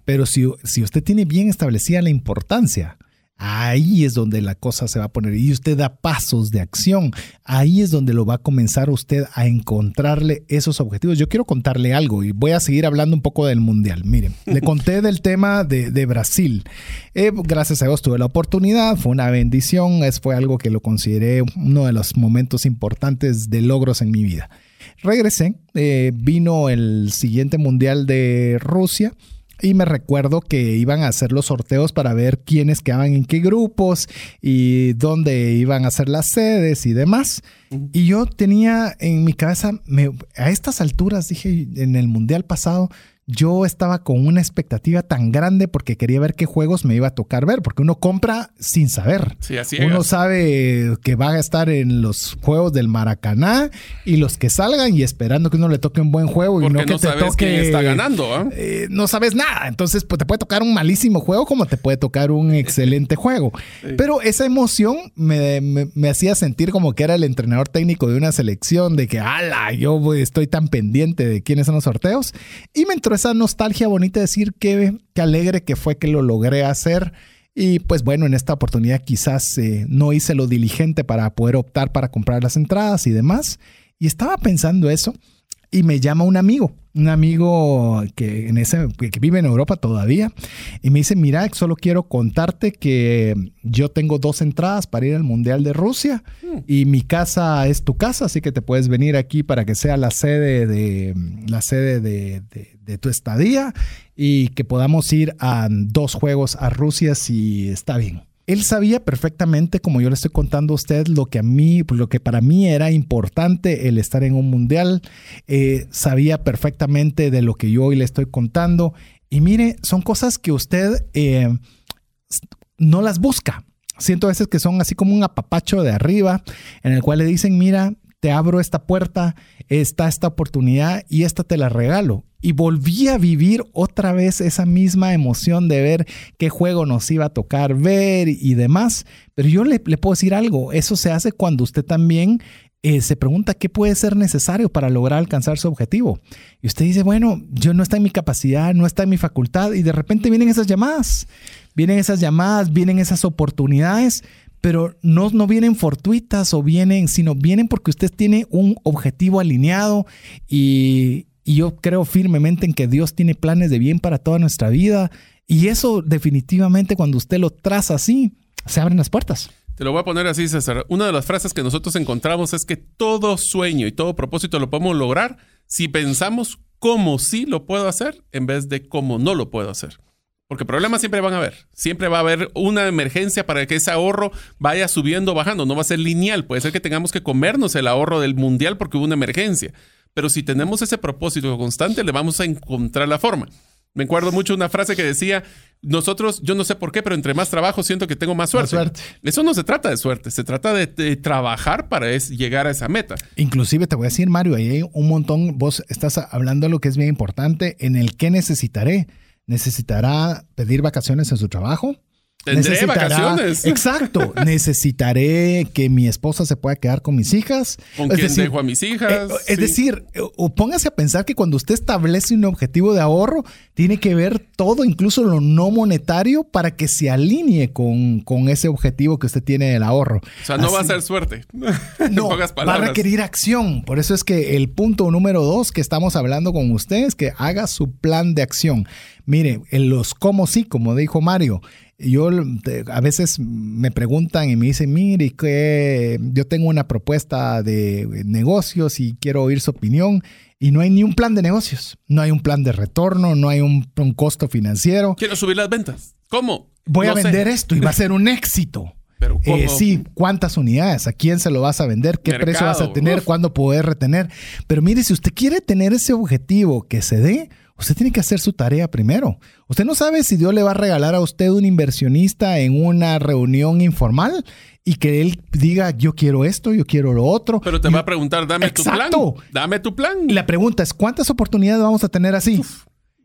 Pero si, si usted tiene bien establecida la importancia, Ahí es donde la cosa se va a poner y usted da pasos de acción. Ahí es donde lo va a comenzar usted a encontrarle esos objetivos. Yo quiero contarle algo y voy a seguir hablando un poco del mundial. Miren, le conté del tema de, Brasil. Eh, gracias a Dios tuve la oportunidad, fue una bendición, es, fue algo que lo consideré uno de los momentos importantes de logros en mi vida. Regresé, eh, vino el siguiente mundial de Rusia y me recuerdo que iban a hacer los sorteos para ver quiénes quedaban en qué grupos y dónde iban a hacer las sedes y demás. Y yo tenía en mi cabeza, a estas alturas, dije en el mundial pasado, yo estaba con una expectativa tan grande porque quería ver qué juegos me iba a tocar ver, porque uno compra sin saber. Sí, así uno sabe que va a estar en los juegos del Maracaná y los que salgan y esperando que uno le toque un buen juego y no que te toque quién está ganando. ¿ah? Eh, no sabes nada. Entonces, pues te puede tocar un malísimo juego como te puede tocar un excelente juego. Pero esa emoción me, me, hacía sentir como que era el entrenador técnico de una selección, de que, ala, yo estoy tan pendiente de quiénes son los sorteos. Y me entró esa nostalgia bonita de decir que, alegre que fue que lo logré hacer. Y pues bueno, en esta oportunidad quizás eh, no hice lo diligente para poder optar para comprar las entradas y demás. Y estaba pensando eso y me llama un amigo, un amigo que, en ese, que vive en Europa todavía, y me dice, mira, solo quiero contarte que yo tengo dos entradas para ir al Mundial de Rusia y mi casa es tu casa, así que te puedes venir aquí para que sea la sede de, la sede de, de tu estadía y que podamos ir a dos juegos a Rusia si está bien él sabía perfectamente, como yo le estoy contando a usted, lo que a mí, lo que para mí era importante el estar en un mundial. Eh, sabía perfectamente de lo que yo hoy le estoy contando. Y mire, son cosas que usted eh, no las busca. Siento a veces que son así como un apapacho de arriba, en el cual le dicen, mira, te abro esta puerta, está esta oportunidad y esta te la regalo y volví a vivir otra vez esa misma emoción de ver qué juego nos iba a tocar ver y demás. Pero yo le, puedo decir algo, eso se hace cuando usted también eh, se pregunta qué puede ser necesario para lograr alcanzar su objetivo. Y usted dice, bueno, yo no está en mi capacidad, no está en mi facultad, y de repente vienen esas llamadas, vienen esas llamadas, vienen esas oportunidades, pero no, no vienen fortuitas o vienen, sino vienen porque usted tiene un objetivo alineado y, y yo creo firmemente en que Dios tiene planes de bien para toda nuestra vida. Y eso definitivamente cuando usted lo traza así, se abren las puertas. Te lo voy a poner así, César. Una de las frases que nosotros encontramos es que todo sueño y todo propósito lo podemos lograr si pensamos cómo sí lo puedo hacer en vez de cómo no lo puedo hacer. Porque problemas siempre van a haber. Siempre va a haber una emergencia para que ese ahorro vaya subiendo o bajando. No va a ser lineal. Puede ser que tengamos que comernos el ahorro del mundial porque hubo una emergencia. Pero si tenemos ese propósito constante, le vamos a encontrar la forma. Me acuerdo mucho una frase que decía, nosotros, yo no sé por qué, pero entre más trabajo siento que tengo más suerte. Eso no se trata de suerte, se trata de, trabajar para llegar a esa meta. Inclusive te voy a decir, Mario, ahí hay un montón, vos estás hablando de lo que es bien importante, en el que necesitaré. ¿Necesitará pedir vacaciones en su trabajo? Tendré vacaciones. Exacto. Necesitaré que mi esposa se pueda quedar con mis hijas. ¿Con quién dejo a mis hijas? Eh, es decir, o póngase a pensar que cuando usted establece un objetivo de ahorro, tiene que ver todo, incluso lo no monetario, para que se alinee con, con ese objetivo que usted tiene del ahorro. O sea, no va a ser suerte. no, va a requerir acción. Por eso es que el punto número dos que estamos hablando con ustedes es que haga su plan de acción. Mire, en los cómo sí, como dijo Mario, yo a veces me preguntan y me dicen, mire, que yo tengo una propuesta de negocios y quiero oír su opinión y no hay ni un plan de negocios, no hay un plan de retorno, no hay un, costo financiero. Quiero subir las ventas. ¿Cómo? Voy a vender esto y va a ser un éxito. Pero eh, sí, ¿cuántas unidades? ¿A quién se lo vas a vender? ¿Qué precio vas a tener? ¿Cuándo poder retener? Pero mire, si usted quiere tener ese objetivo que se dé, Usted tiene que hacer su tarea primero. Usted no sabe si Dios le va a regalar a usted un inversionista en una reunión informal y que él diga, yo quiero esto, yo quiero lo otro. Pero te va a preguntar, dame tu plan. Dame tu plan. Y la pregunta es, ¿cuántas oportunidades vamos a tener así?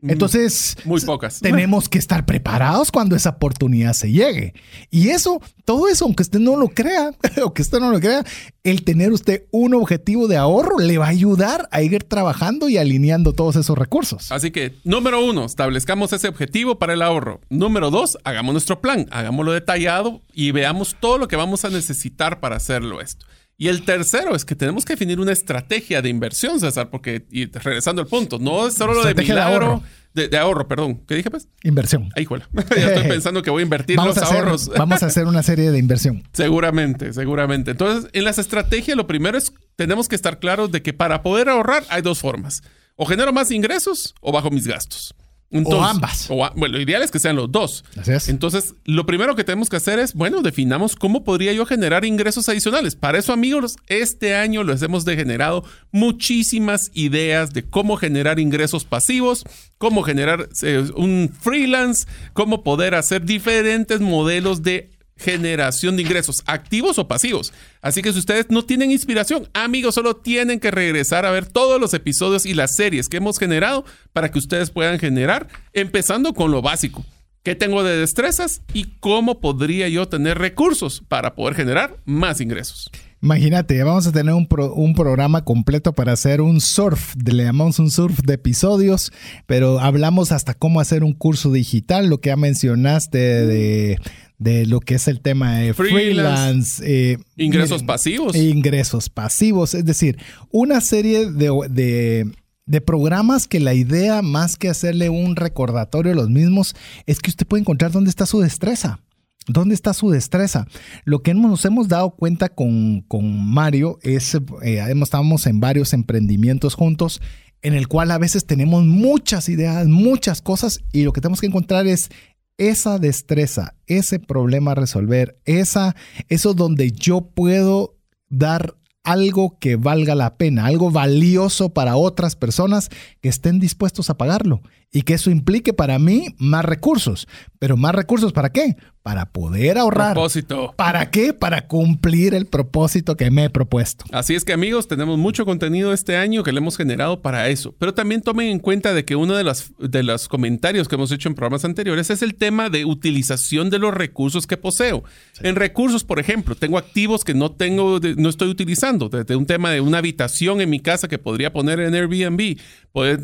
Entonces, muy pocas. Tenemos que estar preparados cuando esa oportunidad se llegue. Y eso, todo eso, aunque usted no lo crea, aunque usted no lo crea, el tener usted un objetivo de ahorro le va a ayudar a ir trabajando y alineando todos esos recursos. Así que, número uno, establezcamos ese objetivo para el ahorro. Número dos, hagamos nuestro plan, hagámoslo detallado y veamos todo lo que vamos a necesitar para hacerlo esto. Y el tercero es que tenemos que definir una estrategia de inversión, César, porque, y regresando al punto, no es solo lo de milagro, de ahorro. perdón. ¿Qué dije, pues? Inversión. Ahí, juela. ya estoy pensando que voy a invertir los ahorros. vamos a hacer una serie de inversión. seguramente, seguramente. Entonces, en las estrategias, lo primero es, tenemos que estar claros de que para poder ahorrar hay dos formas. O genero más ingresos o bajo mis gastos o ambas. bueno, lo ideal es que sean los dos. Entonces, lo primero que tenemos que hacer es, bueno, definamos cómo podría yo generar ingresos adicionales. Para eso, amigos, este año les hemos degenerado muchísimas ideas de cómo generar ingresos pasivos, cómo generar eh, un freelance, cómo poder hacer diferentes modelos de generación de ingresos, activos o pasivos. Así que si ustedes no tienen inspiración, amigos, solo tienen que regresar a ver todos los episodios y las series que hemos generado para que ustedes puedan generar, empezando con lo básico. ¿Qué tengo de destrezas y cómo podría yo tener recursos para poder generar más ingresos? Imagínate, vamos a tener un, un, programa completo para hacer un surf, le llamamos un surf de episodios, pero hablamos hasta cómo hacer un curso digital, lo que ya mencionaste de, de lo que es el tema de freelance. Eh, ingresos pasivos. Ingresos pasivos, es decir, una serie de, de, programas que la idea, más que hacerle un recordatorio a los mismos, es que usted puede encontrar dónde está su destreza. ¿Dónde está su destreza? Lo que nos hemos dado cuenta con, con Mario es, eh, estamos en varios emprendimientos juntos, en el cual a veces tenemos muchas ideas, muchas cosas, y lo que tenemos que encontrar es esa destreza, ese problema a resolver, esa, eso donde yo puedo dar algo que valga la pena, algo valioso para otras personas que estén dispuestos a pagarlo y que eso implique para mí más recursos. Pero más recursos para qué? para poder ahorrar. Propósito. ¿Para qué? Para cumplir el propósito que me he propuesto. Así es que amigos, tenemos mucho contenido este año que le hemos generado para eso. Pero también tomen en cuenta de que uno de los, de los comentarios que hemos hecho en programas anteriores es el tema de utilización de los recursos que poseo. En recursos, por ejemplo, tengo activos que no tengo, no estoy utilizando. Desde un tema de una habitación en mi casa que podría poner en Airbnb.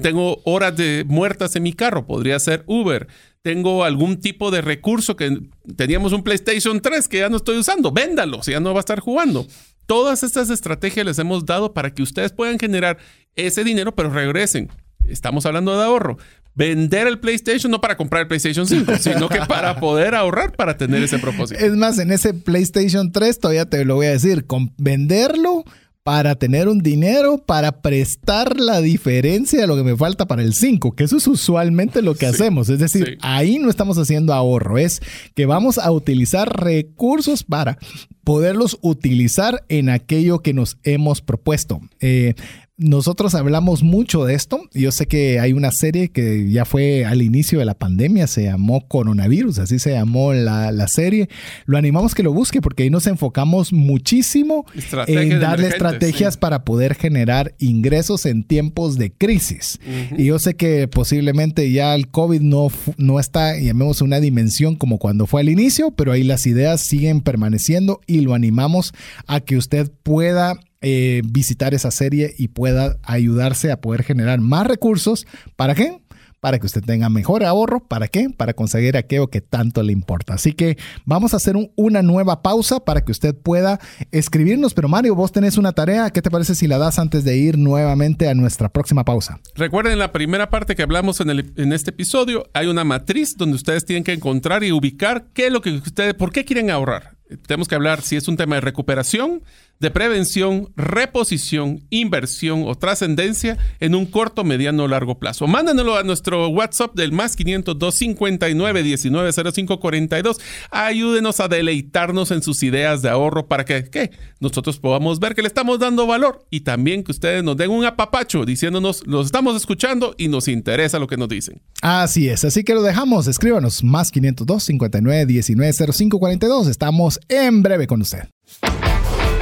Tengo horas de muertas en mi carro, podría ser Uber tengo algún tipo de recurso que teníamos un PlayStation 3 que ya no estoy usando, véndalo, si ya no va a estar jugando. Todas estas estrategias les hemos dado para que ustedes puedan generar ese dinero, pero regresen. Estamos hablando de ahorro. Vender el PlayStation no para comprar el PlayStation 5, sino que para poder ahorrar para tener ese propósito. Es más, en ese PlayStation 3 todavía te lo voy a decir, con venderlo para tener un dinero para prestar la diferencia de lo que me falta para el 5, que eso es usualmente lo que hacemos. Es decir, ahí no estamos haciendo ahorro, es que vamos a utilizar recursos para poderlos utilizar en aquello que nos hemos propuesto. Eh, nosotros hablamos mucho de esto. Yo sé que hay una serie que ya fue al inicio de la pandemia, se llamó Coronavirus, así se llamó la, serie. Lo animamos que lo busque porque ahí nos enfocamos muchísimo en darle estrategias para poder generar ingresos en tiempos de crisis. Y yo sé que posiblemente ya el COVID no, no está, llamemos una dimensión como cuando fue al inicio, pero ahí las ideas siguen permaneciendo y lo animamos a que usted pueda eh, visitar esa serie y pueda ayudarse a poder generar más recursos. ¿Para qué? Para que usted tenga mejor ahorro. ¿Para qué? Para conseguir aquello que tanto le importa. Así que vamos a hacer una nueva pausa para que usted pueda escribirnos. Pero Mario, vos tenés una tarea. ¿Qué te parece si la das antes de ir nuevamente a nuestra próxima pausa? Recuerden la primera parte que hablamos en, en este episodio. Hay una matriz donde ustedes tienen que encontrar y ubicar qué es lo que ustedes, por qué quieren ahorrar. Tenemos que hablar si es un tema de recuperación, de prevención, reposición, inversión o trascendencia en un corto, mediano o largo plazo. Mándanoslo a nuestro WhatsApp del más 502 59 19 05 42. Ayúdenos a deleitarnos en sus ideas de ahorro para que nosotros podamos ver que le estamos dando valor y también que ustedes nos den un apapacho diciéndonos, los estamos escuchando y nos interesa lo que nos dicen. Así es, así que lo dejamos. Escríbanos más 502 59 19 05 42. Estamos en breve con usted.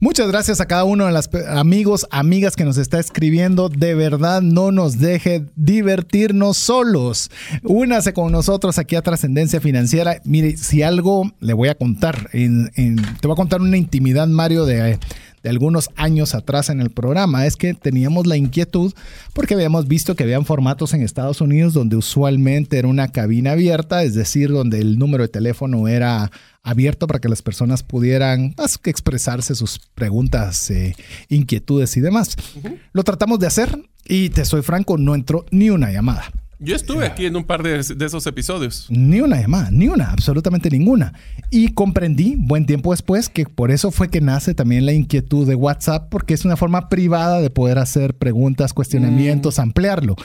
Muchas gracias a cada uno de los amigos, amigas que nos está escribiendo. De verdad, no nos deje divertirnos solos. Únase con nosotros aquí a Trascendencia Financiera. Mire, si algo le voy a contar, te voy a contar una intimidad, Mario, de de algunos años atrás en el programa, es que teníamos la inquietud porque habíamos visto que habían formatos en Estados Unidos donde usualmente era una cabina abierta, es decir, donde el número de teléfono era abierto para que las personas pudieran pues, expresarse sus preguntas, eh, inquietudes y demás. Lo tratamos de hacer y te soy franco, no entró ni una llamada. Yo estuve aquí en un par de, esos episodios. Ni una llamada, ni una, absolutamente ninguna. Y comprendí buen tiempo después que por eso fue que nace también la inquietud de WhatsApp, porque es una forma privada de poder hacer preguntas, cuestionamientos, mm. ampliarlo.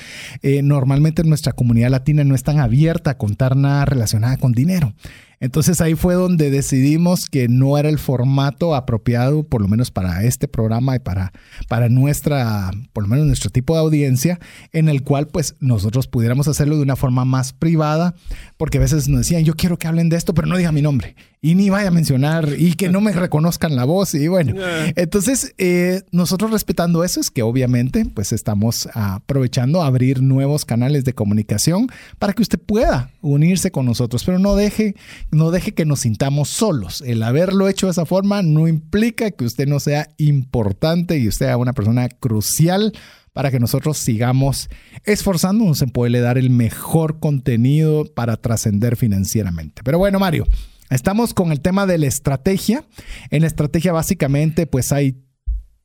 Eh, normalmente nuestra comunidad latina no es tan abierta a contar nada relacionado con dinero. Entonces ahí fue donde decidimos que no era el formato apropiado, por lo menos para este programa y para, para nuestra, por lo menos nuestro tipo de audiencia, en el cual pues nosotros pudiéramos hacerlo de una forma más privada, porque a veces nos decían, yo quiero que hablen de esto, pero no diga mi nombre y ni vaya a mencionar y que no me reconozcan la voz y bueno. Entonces, eh, nosotros respetando eso es que obviamente pues estamos aprovechando abrir nuevos canales de comunicación para que usted pueda unirse con nosotros, pero no deje, no deje que nos sintamos solos. El haberlo hecho de esa forma no implica que usted no sea importante y usted sea una persona crucial para que nosotros sigamos esforzándonos en poderle dar el mejor contenido para trascender financieramente. Pero bueno, Mario, estamos con el tema de la estrategia. En estrategia básicamente pues hay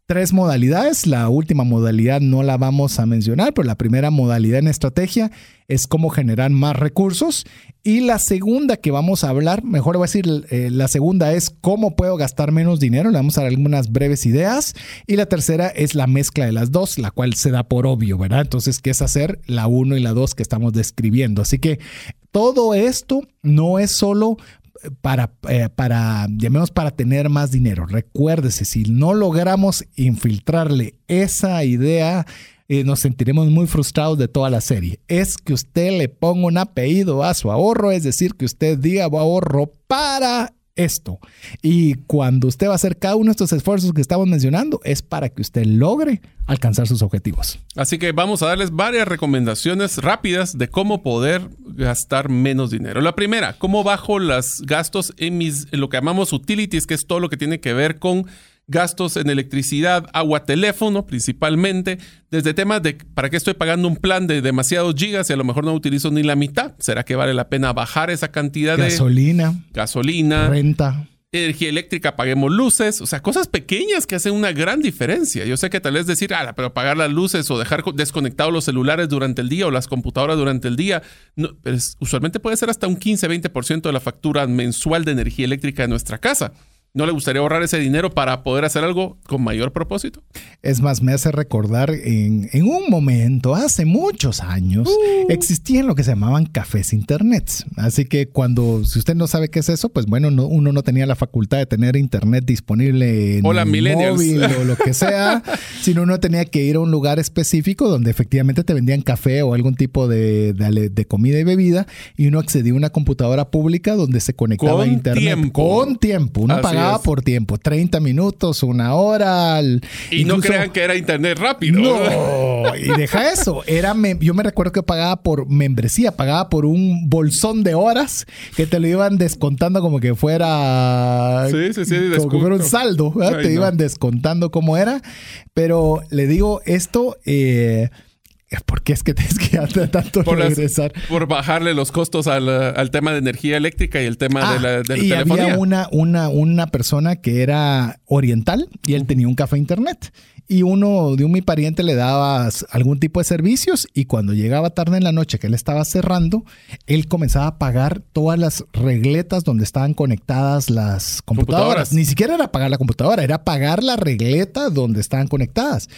tres modalidades. La última modalidad no la vamos a mencionar, pero la primera modalidad en estrategia es cómo generar más recursos. Y la segunda que vamos a hablar, mejor voy a decir, eh, la segunda es cómo puedo gastar menos dinero. Le vamos a dar algunas breves ideas. Y la tercera es la mezcla de las dos, la cual se da por obvio, ¿verdad? Entonces, ¿qué es hacer la uno y la dos que estamos describiendo? Así que todo esto no es solo para, eh, para, llamemos para tener más dinero. Recuérdese, si no logramos infiltrarle esa idea, eh, nos sentiremos muy frustrados de toda la serie. Es que usted le ponga un apellido a su ahorro, es decir, que usted diga ahorro para esto. Y cuando usted va a hacer cada uno de estos esfuerzos que estamos mencionando, es para que usted logre alcanzar sus objetivos. Así que vamos a darles varias recomendaciones rápidas de cómo poder gastar menos dinero. La primera, cómo bajo los gastos en, mis, en lo que llamamos utilities, que es todo lo que tiene que ver con gastos en electricidad, agua, teléfono principalmente, desde temas de para qué estoy pagando un plan de demasiados gigas y a lo mejor no utilizo ni la mitad. ¿Será que vale la pena bajar esa cantidad de gasolina, gasolina, renta? Energía eléctrica, paguemos luces, o sea, cosas pequeñas que hacen una gran diferencia. Yo sé que tal vez decir, ah, pero pagar las luces o dejar desconectados los celulares durante el día o las computadoras durante el día, no, usualmente puede ser hasta un 15-20% de la factura mensual de energía eléctrica de nuestra casa. ¿No le gustaría ahorrar ese dinero para poder hacer algo con mayor propósito? Es más, me hace recordar en, un momento, hace muchos años, uh. existían lo que se llamaban cafés internet. Así que cuando, si usted no sabe qué es eso, pues bueno, uno no tenía la facultad de tener internet disponible en Hola, móvil o lo que sea, sino uno tenía que ir a un lugar específico donde efectivamente te vendían café o algún tipo de, de, comida y bebida y uno accedía a una computadora pública donde se conectaba a internet con tiempo. Uno pagaba por tiempo, 30 minutos, una hora. Y no crean que era internet rápido. No, y deja eso. Era yo me recuerdo que pagaba por membresía, pagaba por un bolsón de horas que te lo iban descontando como que fuera. Sí, sí, sí, como que fuera un saldo. te iban descontando como era. Pero le digo esto. Eh, ¿Por qué es que tienes que tanto por regresar? por bajarle los costos al, tema de energía eléctrica y el tema de la, de la y había una, una, una persona que era oriental y él tenía un café internet. Y uno de un mi pariente le daba algún tipo de servicios y cuando llegaba tarde en la noche que él estaba cerrando, él comenzaba a pagar todas las regletas donde estaban conectadas las computadoras. Ni siquiera era pagar la computadora, era pagar la regleta donde estaban conectadas.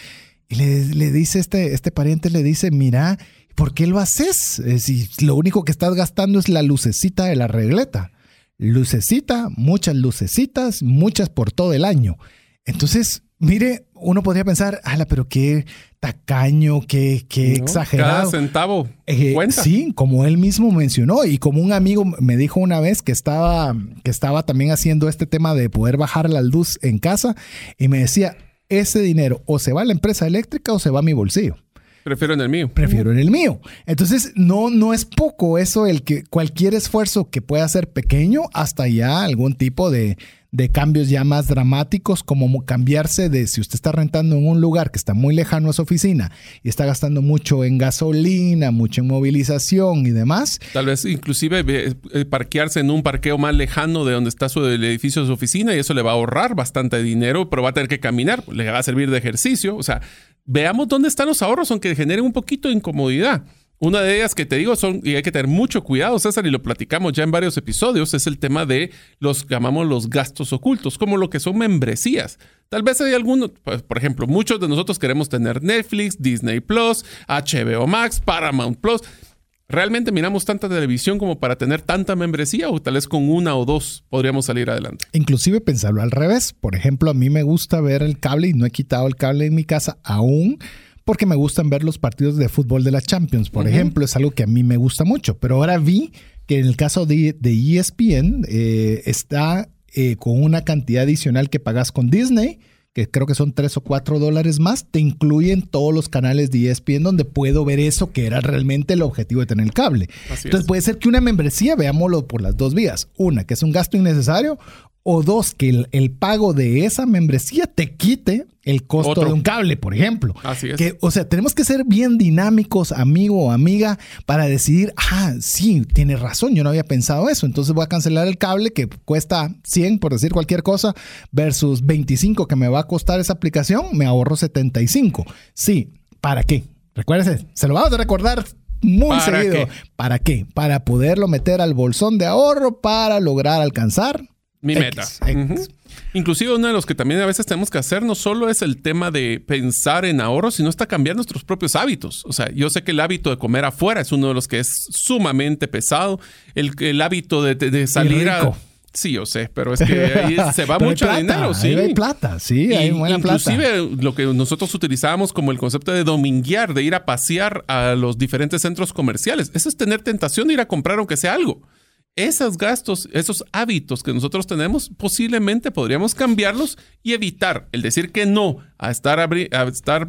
Y le, dice este, este pariente, le dice, mira, ¿por qué lo haces? Eh, si lo único que estás gastando es la lucecita de la regleta. Lucecita, muchas lucecitas, muchas por todo el año. Entonces, mire, uno podría pensar, ala, pero qué tacaño, qué, qué exagerado. Cada centavo. Eh, sí, como él mismo mencionó y como un amigo me dijo una vez que estaba, que estaba también haciendo este tema de poder bajar la luz en casa y me decía, ese dinero o se va a la empresa eléctrica o se va a mi bolsillo. Prefiero en el mío. Prefiero en el mío. Entonces, no, no es poco eso el que cualquier esfuerzo que pueda ser pequeño hasta ya algún tipo de, de cambios ya más dramáticos, como cambiarse de si usted está rentando en un lugar que está muy lejano a su oficina y está gastando mucho en gasolina, mucho en movilización y demás. Tal vez inclusive eh, parquearse en un parqueo más lejano de donde está su, el edificio de su oficina y eso le va a ahorrar bastante dinero, pero va a tener que caminar, le va a servir de ejercicio. O sea, veamos dónde están los ahorros, aunque generen un poquito de incomodidad. Una de ellas que te digo son, y hay que tener mucho cuidado, César, y lo platicamos ya en varios episodios, es el tema de los, llamamos los gastos ocultos, como lo que son membresías. Tal vez hay algunos, pues, por ejemplo, muchos de nosotros queremos tener Netflix, Disney Plus, HBO Max, Paramount Plus. ¿Realmente miramos tanta televisión como para tener tanta membresía o tal vez con una o dos podríamos salir adelante? Inclusive pensarlo al revés. Por ejemplo, a mí me gusta ver el cable y no he quitado el cable en mi casa aún porque me gustan ver los partidos de fútbol de la Champions, por ejemplo, es algo que a mí me gusta mucho. Pero ahora vi que en el caso de, de ESPN eh, está eh, con una cantidad adicional que pagas con Disney, que creo que son tres o cuatro dólares más, te incluyen todos los canales de ESPN donde puedo ver eso que era realmente el objetivo de tener el cable. Entonces puede ser que una membresía, veámoslo por las dos vías. Una, que es un gasto innecesario, o dos, que el, pago de esa membresía te quite el costo de un cable, por ejemplo. Así es. Que, o sea, tenemos que ser bien dinámicos, amigo o amiga, para decidir, ah, sí, tiene razón, yo no había pensado eso, entonces voy a cancelar el cable que cuesta 100, por decir cualquier cosa, versus 25 que me va a costar esa aplicación, me ahorro 75. Sí, ¿para qué? Recuérdese, se lo vamos a recordar muy seguido. ¿Para qué? Para poderlo meter al bolsón de ahorro para lograr alcanzar mi meta. Inclusive uno de los que también a veces tenemos que hacer no solo es el tema de pensar en ahorro, sino está cambiar nuestros propios hábitos. O sea, yo sé que el hábito de comer afuera es uno de los que es sumamente pesado. El, hábito de, salir a... Sí, yo sé, pero es que ahí se va mucho dinero, sí. hay plata, sí, hay buena inclusive lo que nosotros utilizábamos como el concepto de dominguear, de ir a pasear a los diferentes centros comerciales. Eso es tener tentación de ir a comprar aunque sea algo esos gastos, esos hábitos que nosotros tenemos, posiblemente podríamos cambiarlos y evitar el decir que no a estar, a estar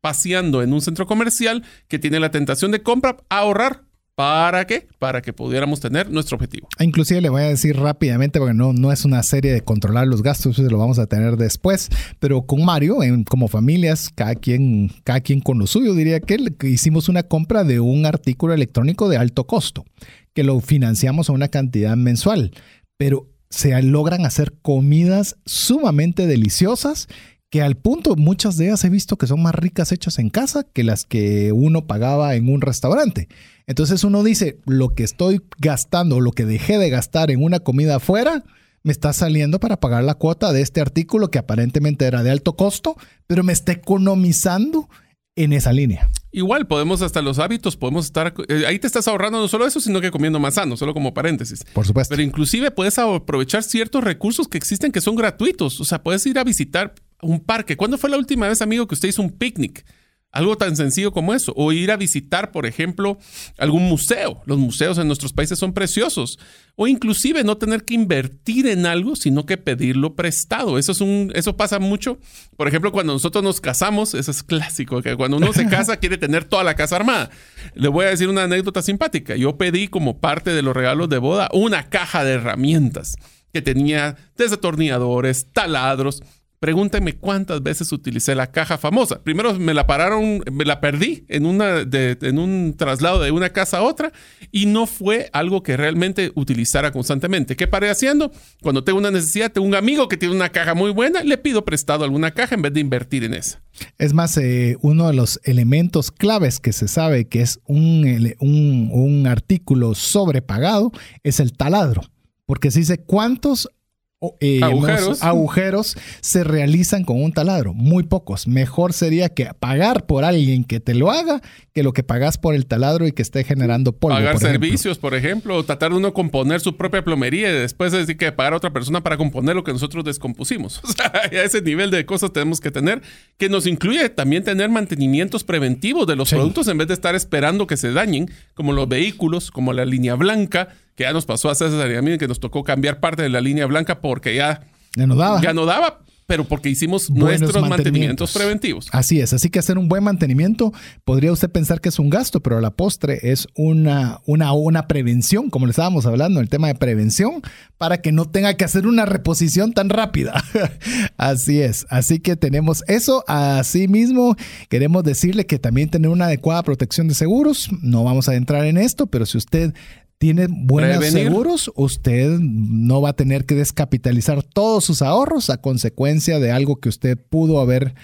paseando en un centro comercial que tiene la tentación de compra, ahorrar. ¿Para qué? Para que pudiéramos tener nuestro objetivo. Inclusive le voy a decir rápidamente, porque no, es una serie de controlar los gastos, eso lo vamos a tener después, pero con Mario, como familias, cada quien, cada quien con lo suyo, diría que hicimos una compra de un artículo electrónico de alto costo que lo financiamos a una cantidad mensual, pero se logran hacer comidas sumamente deliciosas que al punto muchas de ellas he visto que son más ricas hechas en casa que las que uno pagaba en un restaurante. Entonces uno dice, lo que estoy gastando, lo que dejé de gastar en una comida afuera, me está saliendo para pagar la cuota de este artículo que aparentemente era de alto costo, pero me está economizando en esa línea. Igual podemos hasta los hábitos, podemos estar, eh, ahí te estás ahorrando no solo eso, sino que comiendo más sano, solo como paréntesis. Por supuesto. Pero inclusive puedes aprovechar ciertos recursos que existen que son gratuitos. O sea, puedes ir a visitar un parque. ¿Cuándo fue la última vez, amigo, que usted hizo un picnic? Algo tan sencillo como eso. O ir a visitar, por ejemplo, algún museo. Los museos en nuestros países son preciosos. O inclusive no tener que invertir en algo, sino que pedirlo prestado. Eso, es un, eso pasa mucho. Por ejemplo, cuando nosotros nos casamos, eso es clásico, que cuando uno se casa quiere tener toda la casa armada. Le voy a decir una anécdota simpática. Yo pedí como parte de los regalos de boda una caja de herramientas que tenía desatornilladores, taladros Pregúntame cuántas veces utilicé la caja famosa. Primero me la pararon, me la perdí en, una en un traslado de una casa a otra y no fue algo que realmente utilizara constantemente. ¿Qué paré haciendo? Cuando tengo una necesidad, tengo un amigo que tiene una caja muy buena, le pido prestado alguna caja en vez de invertir en esa. Es más, eh, uno de los elementos claves que se sabe que es un, un, un artículo sobrepagado es el taladro. Porque se dice cuántos eh, agujeros. se realizan con un taladro, muy pocos. Mejor sería que pagar por alguien que te lo haga que lo que pagas por el taladro y que esté generando polvo. Pagar servicios, por ejemplo, o tratar de uno componer su propia plomería y después decir que pagar a otra persona para componer lo que nosotros descompusimos. O sea, a ese nivel de cosas tenemos que tener, que nos incluye también tener mantenimientos preventivos de los productos en vez de estar esperando que se dañen, como los vehículos, como la línea blanca que ya nos pasó a César y a mí, que nos tocó cambiar parte de la línea blanca porque ya, ya no daba. Ya no daba pero porque hicimos nuestros mantenimientos. preventivos. Así es, así que hacer un buen mantenimiento podría usted pensar que es un gasto, pero la postre es una, una, una prevención, como le estábamos hablando, el tema de prevención, para que no tenga que hacer una reposición tan rápida. así es, así que tenemos eso. Asimismo, queremos decirle que también tener una adecuada protección de seguros, no vamos a entrar en esto, pero si usted tiene buenos seguros, usted no va a tener que descapitalizar todos sus ahorros a consecuencia de algo que usted pudo haber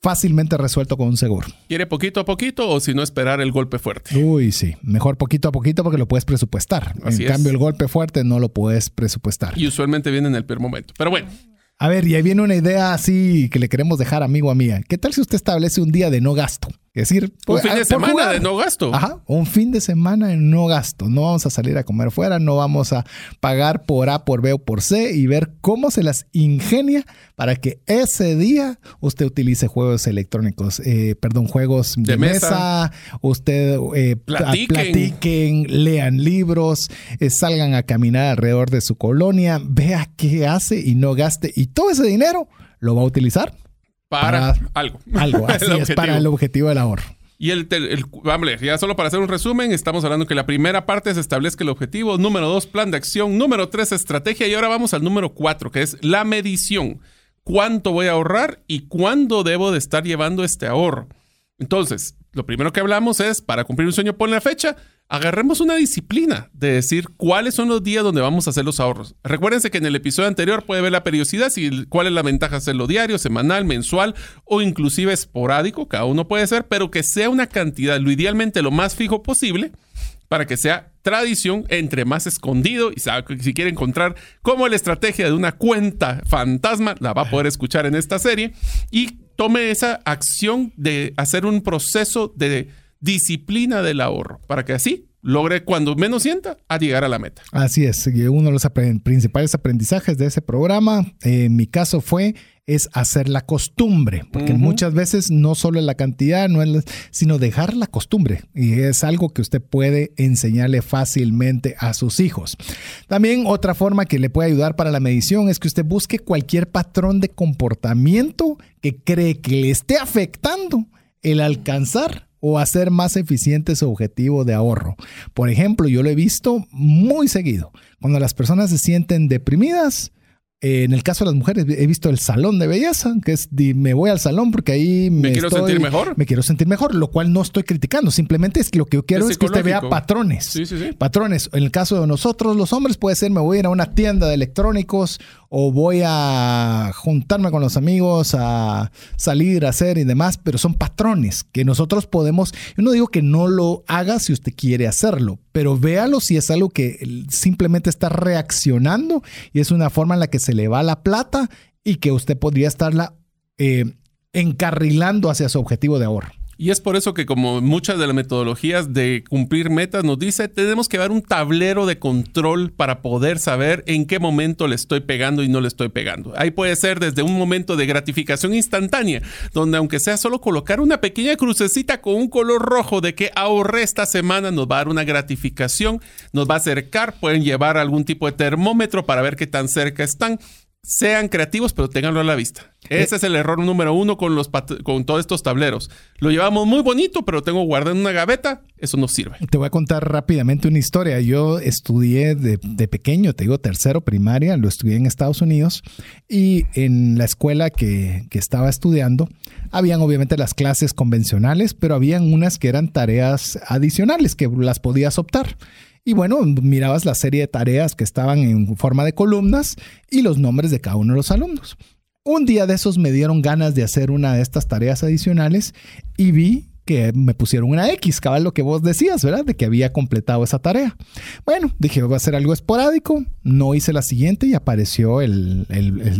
fácilmente resuelto con un seguro. ¿Quiere poquito a poquito o si no esperar el golpe fuerte? Uy, sí, mejor poquito a poquito porque lo puedes presupuestar. en cambio, el golpe fuerte no lo puedes presupuestar. Y usualmente viene en el peor momento. Pero bueno. A ver, y ahí viene una idea así que le queremos dejar amigo a mía. ¿Qué tal si usted establece un día de no gasto? Es decir, un pues, fin de semana de no gasto. Ajá, un fin de semana de no gasto. No vamos a salir a comer fuera, no vamos a pagar por A, por B o por C y ver cómo se las ingenia para que ese día usted utilice juegos electrónicos, eh, perdón, juegos de, mesa. usted eh, platiquen. lean libros, eh, salgan a caminar alrededor de su colonia, vea qué hace y no gaste. Y todo ese dinero lo va a utilizar para, algo. Algo, así es, para el objetivo del ahorro. Y el, el, ya solo para hacer un resumen, estamos hablando que la primera parte es establezca el objetivo, número dos, plan de acción, número tres, estrategia, y ahora vamos al número cuatro, que es la medición. ¿Cuánto voy a ahorrar y cuándo debo de estar llevando este ahorro? Entonces, lo primero que hablamos es, para cumplir un sueño, pon la fecha, agarremos una disciplina de decir cuáles son los días donde vamos a hacer los ahorros. Recuérdense que en el episodio anterior puede ver la periodicidad, y cuál es la ventaja hacerlo diario, semanal, mensual o inclusive esporádico, cada uno puede ser, pero que sea una cantidad, lo idealmente lo más fijo posible, para que sea tradición entre más escondido y si quiere encontrar cómo la estrategia de una cuenta fantasma, la va a poder escuchar en esta serie y tome esa acción de hacer un proceso de disciplina del ahorro para que así logre cuando menos sienta a llegar a la meta. Así es, uno de los principales aprendizajes de ese programa, en mi caso fue es hacer la costumbre, porque muchas veces no solo la cantidad, no es, sino dejar la costumbre y es algo que usted puede enseñarle fácilmente a sus hijos. También otra forma que le puede ayudar para la medición es que usted busque cualquier patrón de comportamiento que cree que le esté afectando el alcanzar o hacer más eficiente su objetivo de ahorro. Por ejemplo, yo lo he visto muy seguido. Cuando las personas se sienten deprimidas, eh, en el caso de las mujeres, he visto el salón de belleza, que es me voy al salón porque ahí me, quiero sentir mejor. Me quiero sentir mejor, lo cual no estoy criticando. Simplemente es que lo que yo quiero es, que usted vea patrones. Sí, sí, sí. Patrones. En el caso de nosotros, los hombres, puede ser me voy a ir a una tienda de electrónicos o voy a juntarme con los amigos a salir, a hacer y demás, pero son patrones que nosotros podemos. Yo no digo que no lo haga si usted quiere hacerlo, pero véalo si es algo que simplemente está reaccionando y es una forma en la que se le va la plata y que usted podría estarla eh, encarrilando hacia su objetivo de ahorro. Y es por eso que como muchas de las metodologías de cumplir metas nos dice, tenemos que dar un tablero de control para poder saber en qué momento le estoy pegando y no le estoy pegando. Ahí puede ser desde un momento de gratificación instantánea, donde aunque sea solo colocar una pequeña crucecita con un color rojo de que ahorré esta semana, nos va a dar una gratificación, nos va a acercar, pueden llevar algún tipo de termómetro para ver qué tan cerca están sean creativos, pero ténganlo a la vista. Ese es el error número uno con, los con todos estos tableros. Lo llevamos muy bonito, pero tengo guardado en una gaveta. Eso no sirve. Te voy a contar rápidamente una historia. Yo estudié de, pequeño, te digo tercero primaria, lo estudié en Estados Unidos y en la escuela que, que estaba estudiando, habían obviamente las clases convencionales, pero habían unas que eran tareas adicionales que las podías optar. Y bueno, mirabas la serie de tareas que estaban en forma de columnas y los nombres de cada uno de los alumnos. Un día de esos me dieron ganas de hacer una de estas tareas adicionales y vi que me pusieron una X, cabal lo que vos decías, ¿verdad? De que había completado esa tarea. Bueno, dije, va a ser algo esporádico, no hice la siguiente y apareció el,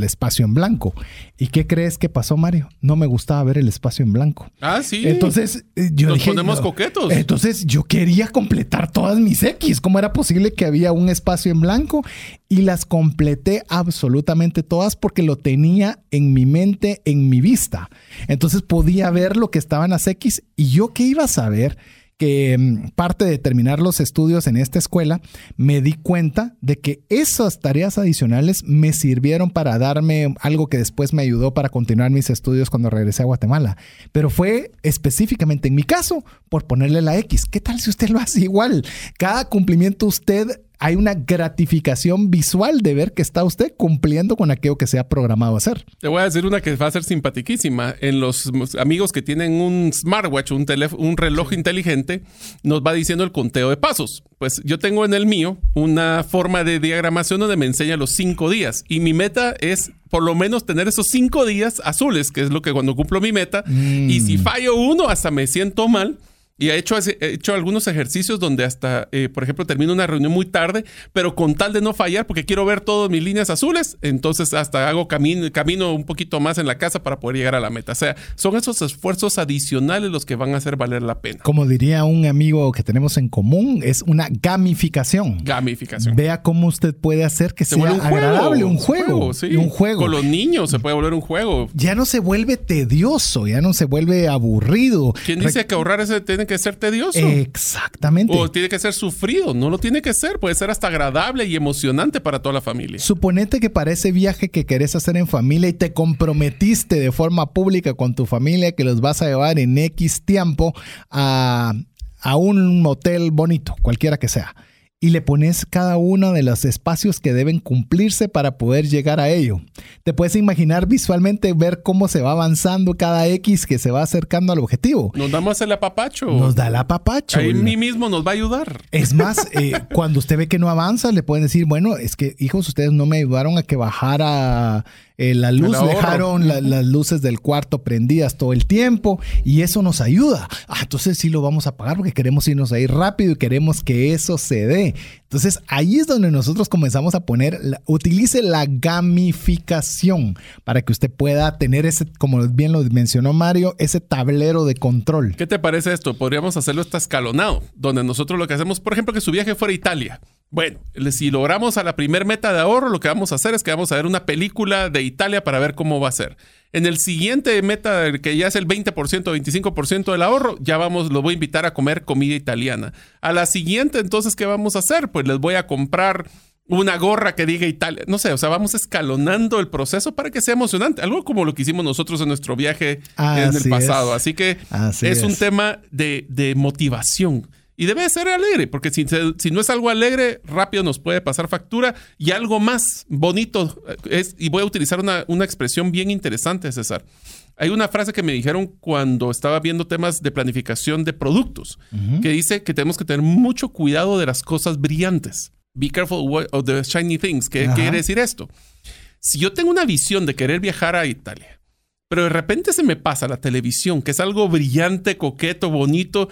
espacio en blanco. ¿Y qué crees que pasó, Mario? No me gustaba ver el espacio en blanco. Ah, sí. Entonces eh, yo Nos ponemos coquetos. Entonces yo quería completar todas mis X. ¿Cómo era posible que había un espacio en blanco? Y las completé absolutamente todas porque lo tenía en mi mente, en mi vista. Entonces podía ver lo que estaban las X y yo qué iba a saber que mm, parte de terminar los estudios en esta escuela, me di cuenta de que esas tareas adicionales me sirvieron para darme algo que después me ayudó para continuar mis estudios cuando regresé a Guatemala. Pero fue específicamente en mi caso por ponerle la X. ¿Qué tal si usted lo hace igual? Cada cumplimiento usted hay una gratificación visual de ver que está usted cumpliendo con aquello que se ha programado hacer. Te voy a decir una que va a ser simpaticísima. En los amigos que tienen un smartwatch, un, un reloj inteligente, nos va diciendo el conteo de pasos. Pues yo tengo en el mío una forma de diagramación donde me enseña los cinco días y mi meta es por lo menos tener esos cinco días azules, que es lo que cuando cumplo mi meta. Y si mm. fallo uno, hasta me siento mal y he hecho, he hecho algunos ejercicios donde hasta, eh, por ejemplo, termino una reunión muy tarde, pero con tal de no fallar, porque quiero ver todas mis líneas azules, entonces hasta hago camino, camino un poquito más en la casa para poder llegar a la meta. O sea, son esos esfuerzos adicionales los que van a hacer valer la pena. Como diría un amigo que tenemos en común, es una gamificación. Gamificación. Vea cómo usted puede hacer que sea agradable, un juego. sí. un juego. Con los niños se puede volver un juego. Ya no se vuelve tedioso, ya no se vuelve aburrido. ¿Quién dice que ahorrar ese tiene que ser tedioso. Exactamente. O tiene que ser sufrido. No lo tiene que ser. Puede ser hasta agradable y emocionante para toda la familia. Suponete que para ese viaje que querés hacer en familia y te comprometiste de forma pública con tu familia que los vas a llevar en X tiempo a, a un hotel bonito, cualquiera que sea y le pones cada uno de los espacios que deben cumplirse para poder llegar a ello. Te puedes imaginar visualmente ver cómo se va avanzando cada X que se va acercando al objetivo. Nos damos el apapacho. Nos da el apapacho. Ahí mí mismo nos va a ayudar. Es más, eh, cuando usted ve que no avanza, le pueden decir, bueno, es que hijos, ustedes no me ayudaron a que bajara eh, la luz, dejaron las luces del cuarto prendidas todo el tiempo y eso nos ayuda. Ah, entonces sí lo vamos a pagar porque queremos irnos ahí rápido y queremos que eso se dé. Entonces ahí es donde nosotros comenzamos a poner, utilice la gamificación para que usted pueda tener ese, como bien lo mencionó Mario, ese tablero de control. ¿Qué te parece esto? Podríamos hacerlo hasta escalonado, donde nosotros lo que hacemos, por ejemplo, que su viaje fuera a Italia. Bueno, si logramos a la primer meta de ahorro, lo que vamos a hacer es que vamos a ver una película de Italia para ver cómo va a ser. En el siguiente meta, que ya es el 20%, 25% del ahorro, ya vamos, lo voy a invitar a comer comida italiana. A la siguiente, entonces, ¿qué vamos a hacer? Pues les voy a comprar una gorra que diga Italia. No sé, o sea, vamos escalonando el proceso para que sea emocionante. Algo como lo que hicimos nosotros en nuestro viaje en el pasado. Así que es, un tema de, de motivación. Y debe ser alegre, porque si, si, no es algo alegre, rápido nos puede pasar factura. Y algo más bonito eh, es, y voy a utilizar una, una expresión bien interesante, César. Hay una frase que me dijeron cuando estaba viendo temas de planificación de productos, que dice que tenemos que tener mucho cuidado de las cosas brillantes. Be careful of the shiny things. ¿Qué quiere decir esto? Si yo tengo una visión de querer viajar a Italia, pero de repente se me pasa la televisión, que es algo brillante, coqueto, bonito,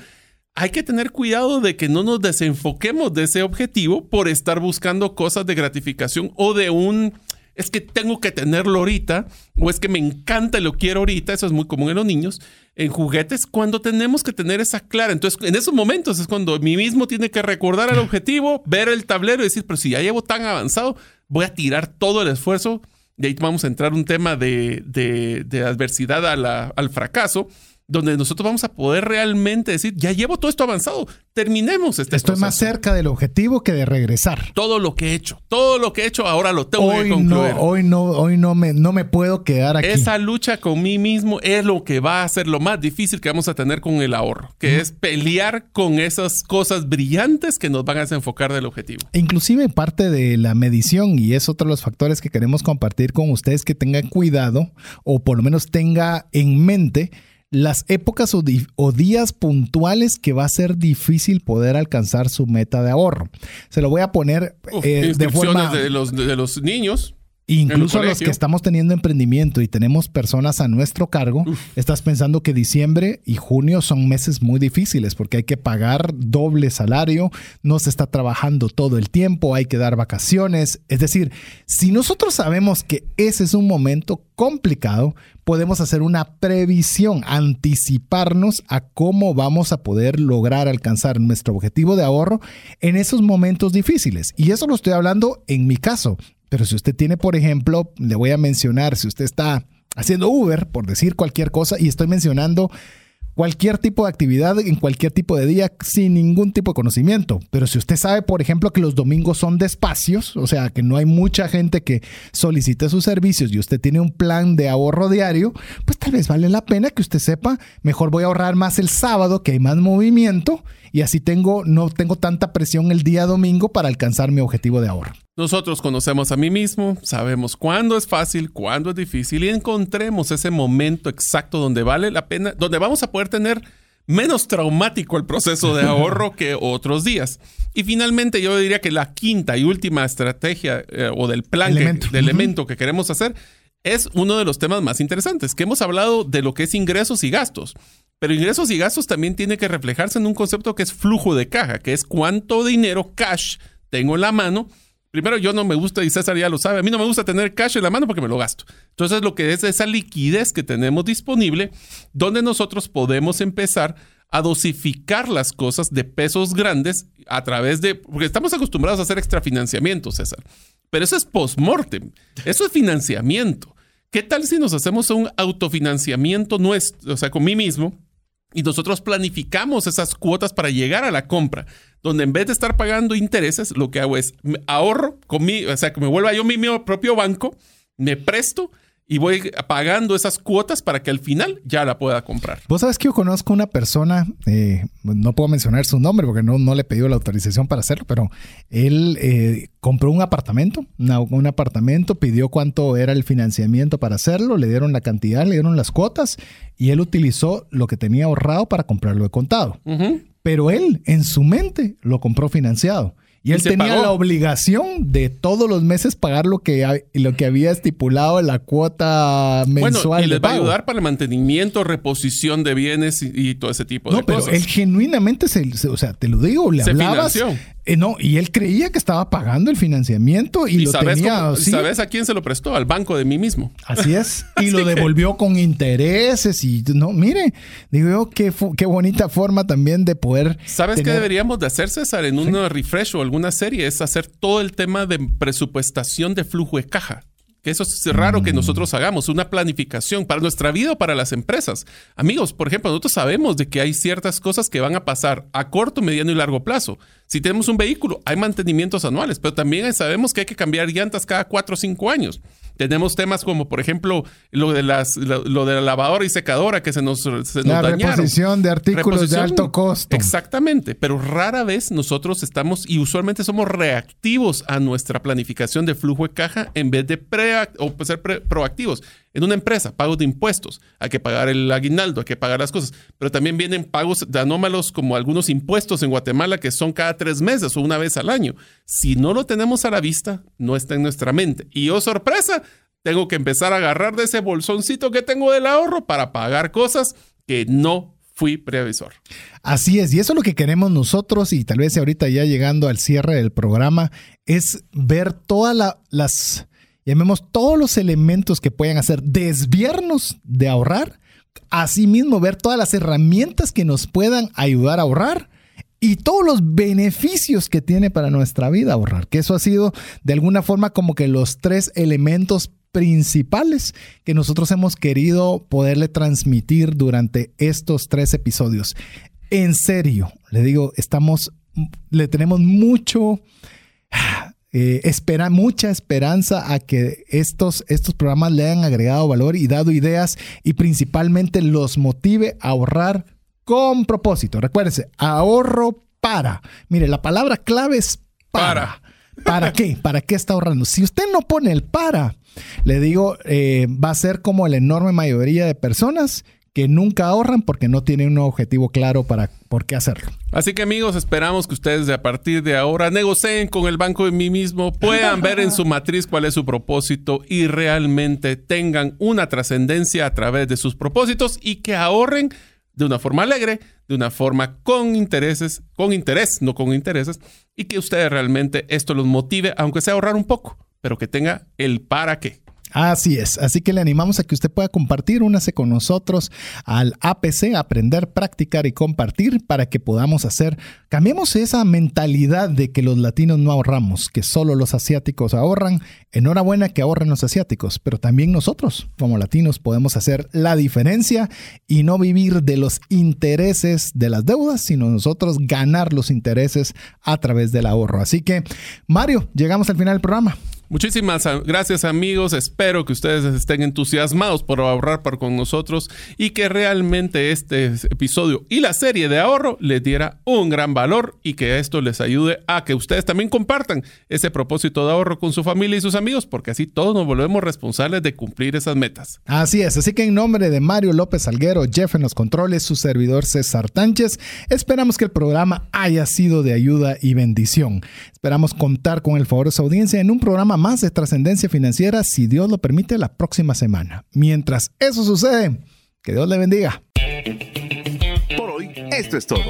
hay que tener cuidado de que no nos desenfoquemos de ese objetivo por estar buscando cosas de gratificación o de un es que tengo que tenerlo ahorita o es que me encanta y lo quiero ahorita, eso es muy común en los niños, en juguetes cuando tenemos que tener esa clara. Entonces, en esos momentos es cuando mí mismo tiene que recordar el objetivo, ver el tablero y decir, pero si ya llevo tan avanzado, voy a tirar todo el esfuerzo. Y ahí vamos a entrar un tema de, de, adversidad al fracaso donde nosotros vamos a poder realmente decir, ya llevo todo esto avanzado, terminemos este Estoy más cerca del objetivo que de regresar. Todo lo que he hecho, todo lo que he hecho, ahora lo tengo que concluir. No, hoy no, hoy no me, no me puedo quedar aquí. Esa lucha con mí mismo es lo que va a ser lo más difícil que vamos a tener con el ahorro, que es pelear con esas cosas brillantes que nos van a desenfocar del objetivo. Inclusive parte de la medición, y es otro de los factores que queremos compartir con ustedes, que tengan cuidado o por lo menos tenga en mente las épocas o, días puntuales que va a ser difícil poder alcanzar su meta de ahorro. Se lo voy a poner eh, de forma... De los, de los niños. Incluso los que estamos teniendo emprendimiento y tenemos personas a nuestro cargo, estás pensando que diciembre y junio son meses muy difíciles porque hay que pagar doble salario, no se está trabajando todo el tiempo, hay que dar vacaciones. Es decir, si nosotros sabemos que ese es un momento complicado, podemos hacer una previsión, anticiparnos a cómo vamos a poder lograr alcanzar nuestro objetivo de ahorro en esos momentos difíciles. Y eso lo estoy hablando en mi caso. Pero si usted tiene, por ejemplo, le voy a mencionar, si usted está haciendo Uber, por decir cualquier cosa, y estoy mencionando cualquier tipo de actividad en cualquier tipo de día sin ningún tipo de conocimiento. Pero si usted sabe, por ejemplo, que los domingos son despacios, o sea, que no hay mucha gente que solicite sus servicios y usted tiene un plan de ahorro diario, pues tal vez vale la pena que usted sepa, mejor voy a ahorrar más el sábado, que hay más movimiento, y así tengo, no tengo tanta presión el día domingo para alcanzar mi objetivo de ahorro. Nosotros conocemos a mí mismo, sabemos cuándo es fácil, cuándo es difícil y encontremos ese momento exacto donde vale la pena, donde vamos a poder tener menos traumático el proceso de ahorro que otros días. Y finalmente yo diría que la quinta y última estrategia eh, o del plan, de elemento que queremos hacer es uno de los temas más interesantes, que hemos hablado de lo que es ingresos y gastos. Pero ingresos y gastos también tiene que reflejarse en un concepto que es flujo de caja, que es cuánto dinero cash tengo en la mano. Primero, yo no me gusta, y César ya lo sabe, a mí no me gusta tener cash en la mano porque me lo gasto. Entonces, lo que es esa liquidez que tenemos disponible, donde nosotros podemos empezar a dosificar las cosas de pesos grandes a través de, porque estamos acostumbrados a hacer extrafinanciamiento, César, pero eso es post-mortem, eso es financiamiento. ¿Qué tal si nos hacemos un autofinanciamiento nuestro, o sea, con mí mismo, y nosotros planificamos esas cuotas para llegar a la compra, donde en vez de estar pagando intereses, lo que hago es ahorro, o sea, que me vuelva yo mi, mi propio banco, me presto y voy pagando esas cuotas para que al final ya la pueda comprar. Vos sabes que yo conozco una persona, eh, no puedo mencionar su nombre porque no, no le pidió la autorización para hacerlo, pero él eh, compró un apartamento, un apartamento, pidió cuánto era el financiamiento para hacerlo, le dieron la cantidad, le dieron las cuotas y él utilizó lo que tenía ahorrado para comprarlo de contado. Pero él en su mente lo compró financiado. Y él tenía la obligación de todos los meses pagar lo que, lo que había estipulado la cuota mensual. Bueno, y les va a ayudar para el mantenimiento, reposición de bienes y, todo ese tipo de cosas. No, pero él genuinamente, se, o sea, te lo digo, le hablabas. Eh, no, y él creía que estaba pagando el financiamiento y, lo sabes tenía. ¿Sabes a quién se lo prestó? Al banco de mí mismo. Así es. Y lo devolvió con intereses y no, mire, digo yo, qué, qué bonita forma también de poder. ¿Sabes qué deberíamos de hacer, César, en un refresh o alguna serie? Es hacer todo el tema de presupuestación de flujo de caja que eso es raro que mm. nosotros hagamos, una planificación para nuestra vida o para las empresas. Amigos, por ejemplo, nosotros sabemos de que hay ciertas cosas que van a pasar a corto, mediano y largo plazo. Si tenemos un vehículo, hay mantenimientos anuales, pero también sabemos que hay que cambiar llantas cada cuatro o cinco años. Tenemos temas como, por ejemplo, lo de, las, lo, de la lavadora y secadora que se nos, se la reposición de artículos de alto costo. Exactamente, pero rara vez nosotros estamos y usualmente somos reactivos a nuestra planificación de flujo de caja en vez de pre o ser proactivos. En una empresa, pagos de impuestos, hay que pagar el aguinaldo, hay que pagar las cosas, pero también vienen pagos de anómalos como algunos impuestos en Guatemala que son cada tres meses o una vez al año. Si no lo tenemos a la vista, no está en nuestra mente. Y oh sorpresa, tengo que empezar a agarrar de ese bolsoncito que tengo del ahorro para pagar cosas que no fui previsor. Así es, y eso es lo que queremos nosotros, y tal vez ahorita ya llegando al cierre del programa, es ver todas las llamemos todos los elementos que puedan hacer desviarnos de ahorrar, asimismo ver todas las herramientas que nos puedan ayudar a ahorrar y todos los beneficios que tiene para nuestra vida ahorrar, que eso ha sido de alguna forma como que los tres elementos principales que nosotros hemos querido poderle transmitir durante estos tres episodios. En serio, le digo, estamos, le tenemos mucho eh, espera, mucha esperanza a que estos, estos programas le hayan agregado valor y dado ideas y principalmente los motive a ahorrar con propósito. Recuérdese, ahorro para. Mire, la palabra clave es para. ¿Para, qué? ¿Para qué está ahorrando? Si usted no pone el para, le digo, eh, va a ser como la enorme mayoría de personas que nunca ahorran porque no tienen un objetivo claro para por qué hacerlo. Así que amigos, esperamos que ustedes a partir de ahora negocien con el banco de mí mismo, puedan ver en su matriz cuál es su propósito y realmente tengan una trascendencia a través de sus propósitos y que ahorren de una forma alegre, de una forma con intereses, con interés, no con intereses, y que ustedes realmente esto los motive, aunque sea ahorrar un poco, pero que tenga el para qué. Así es, así que le animamos a que usted pueda compartir, únase con nosotros al APC, aprender, practicar y compartir para que podamos hacer, cambiemos esa mentalidad de que los latinos no ahorramos, que solo los asiáticos ahorran. Enhorabuena que ahorren los asiáticos, pero también nosotros como latinos podemos hacer la diferencia y no vivir de los intereses de las deudas, sino nosotros ganar los intereses a través del ahorro. Así que, Mario, llegamos al final del programa. Muchísimas gracias amigos, espero que ustedes estén entusiasmados por ahorrar por con nosotros y que realmente este episodio y la serie de ahorro les diera un gran valor y que esto les ayude a que ustedes también compartan ese propósito de ahorro con su familia y sus amigos, porque así todos nos volvemos responsables de cumplir esas metas. Así es, así que en nombre de Mario López Alguero, Jeff en los controles, su servidor César Tánchez, esperamos que el programa haya sido de ayuda y bendición. Esperamos contar con el favor de su audiencia en un programa más de trascendencia financiera, si Dios lo permite, la próxima semana. Mientras eso sucede, que Dios le bendiga. Por hoy, esto es todo.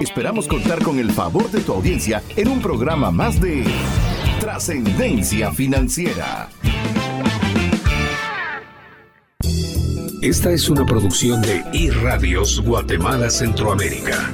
Esperamos contar con el favor de tu audiencia en un programa más de trascendencia financiera. Esta es una producción de iRadios Guatemala Centroamérica.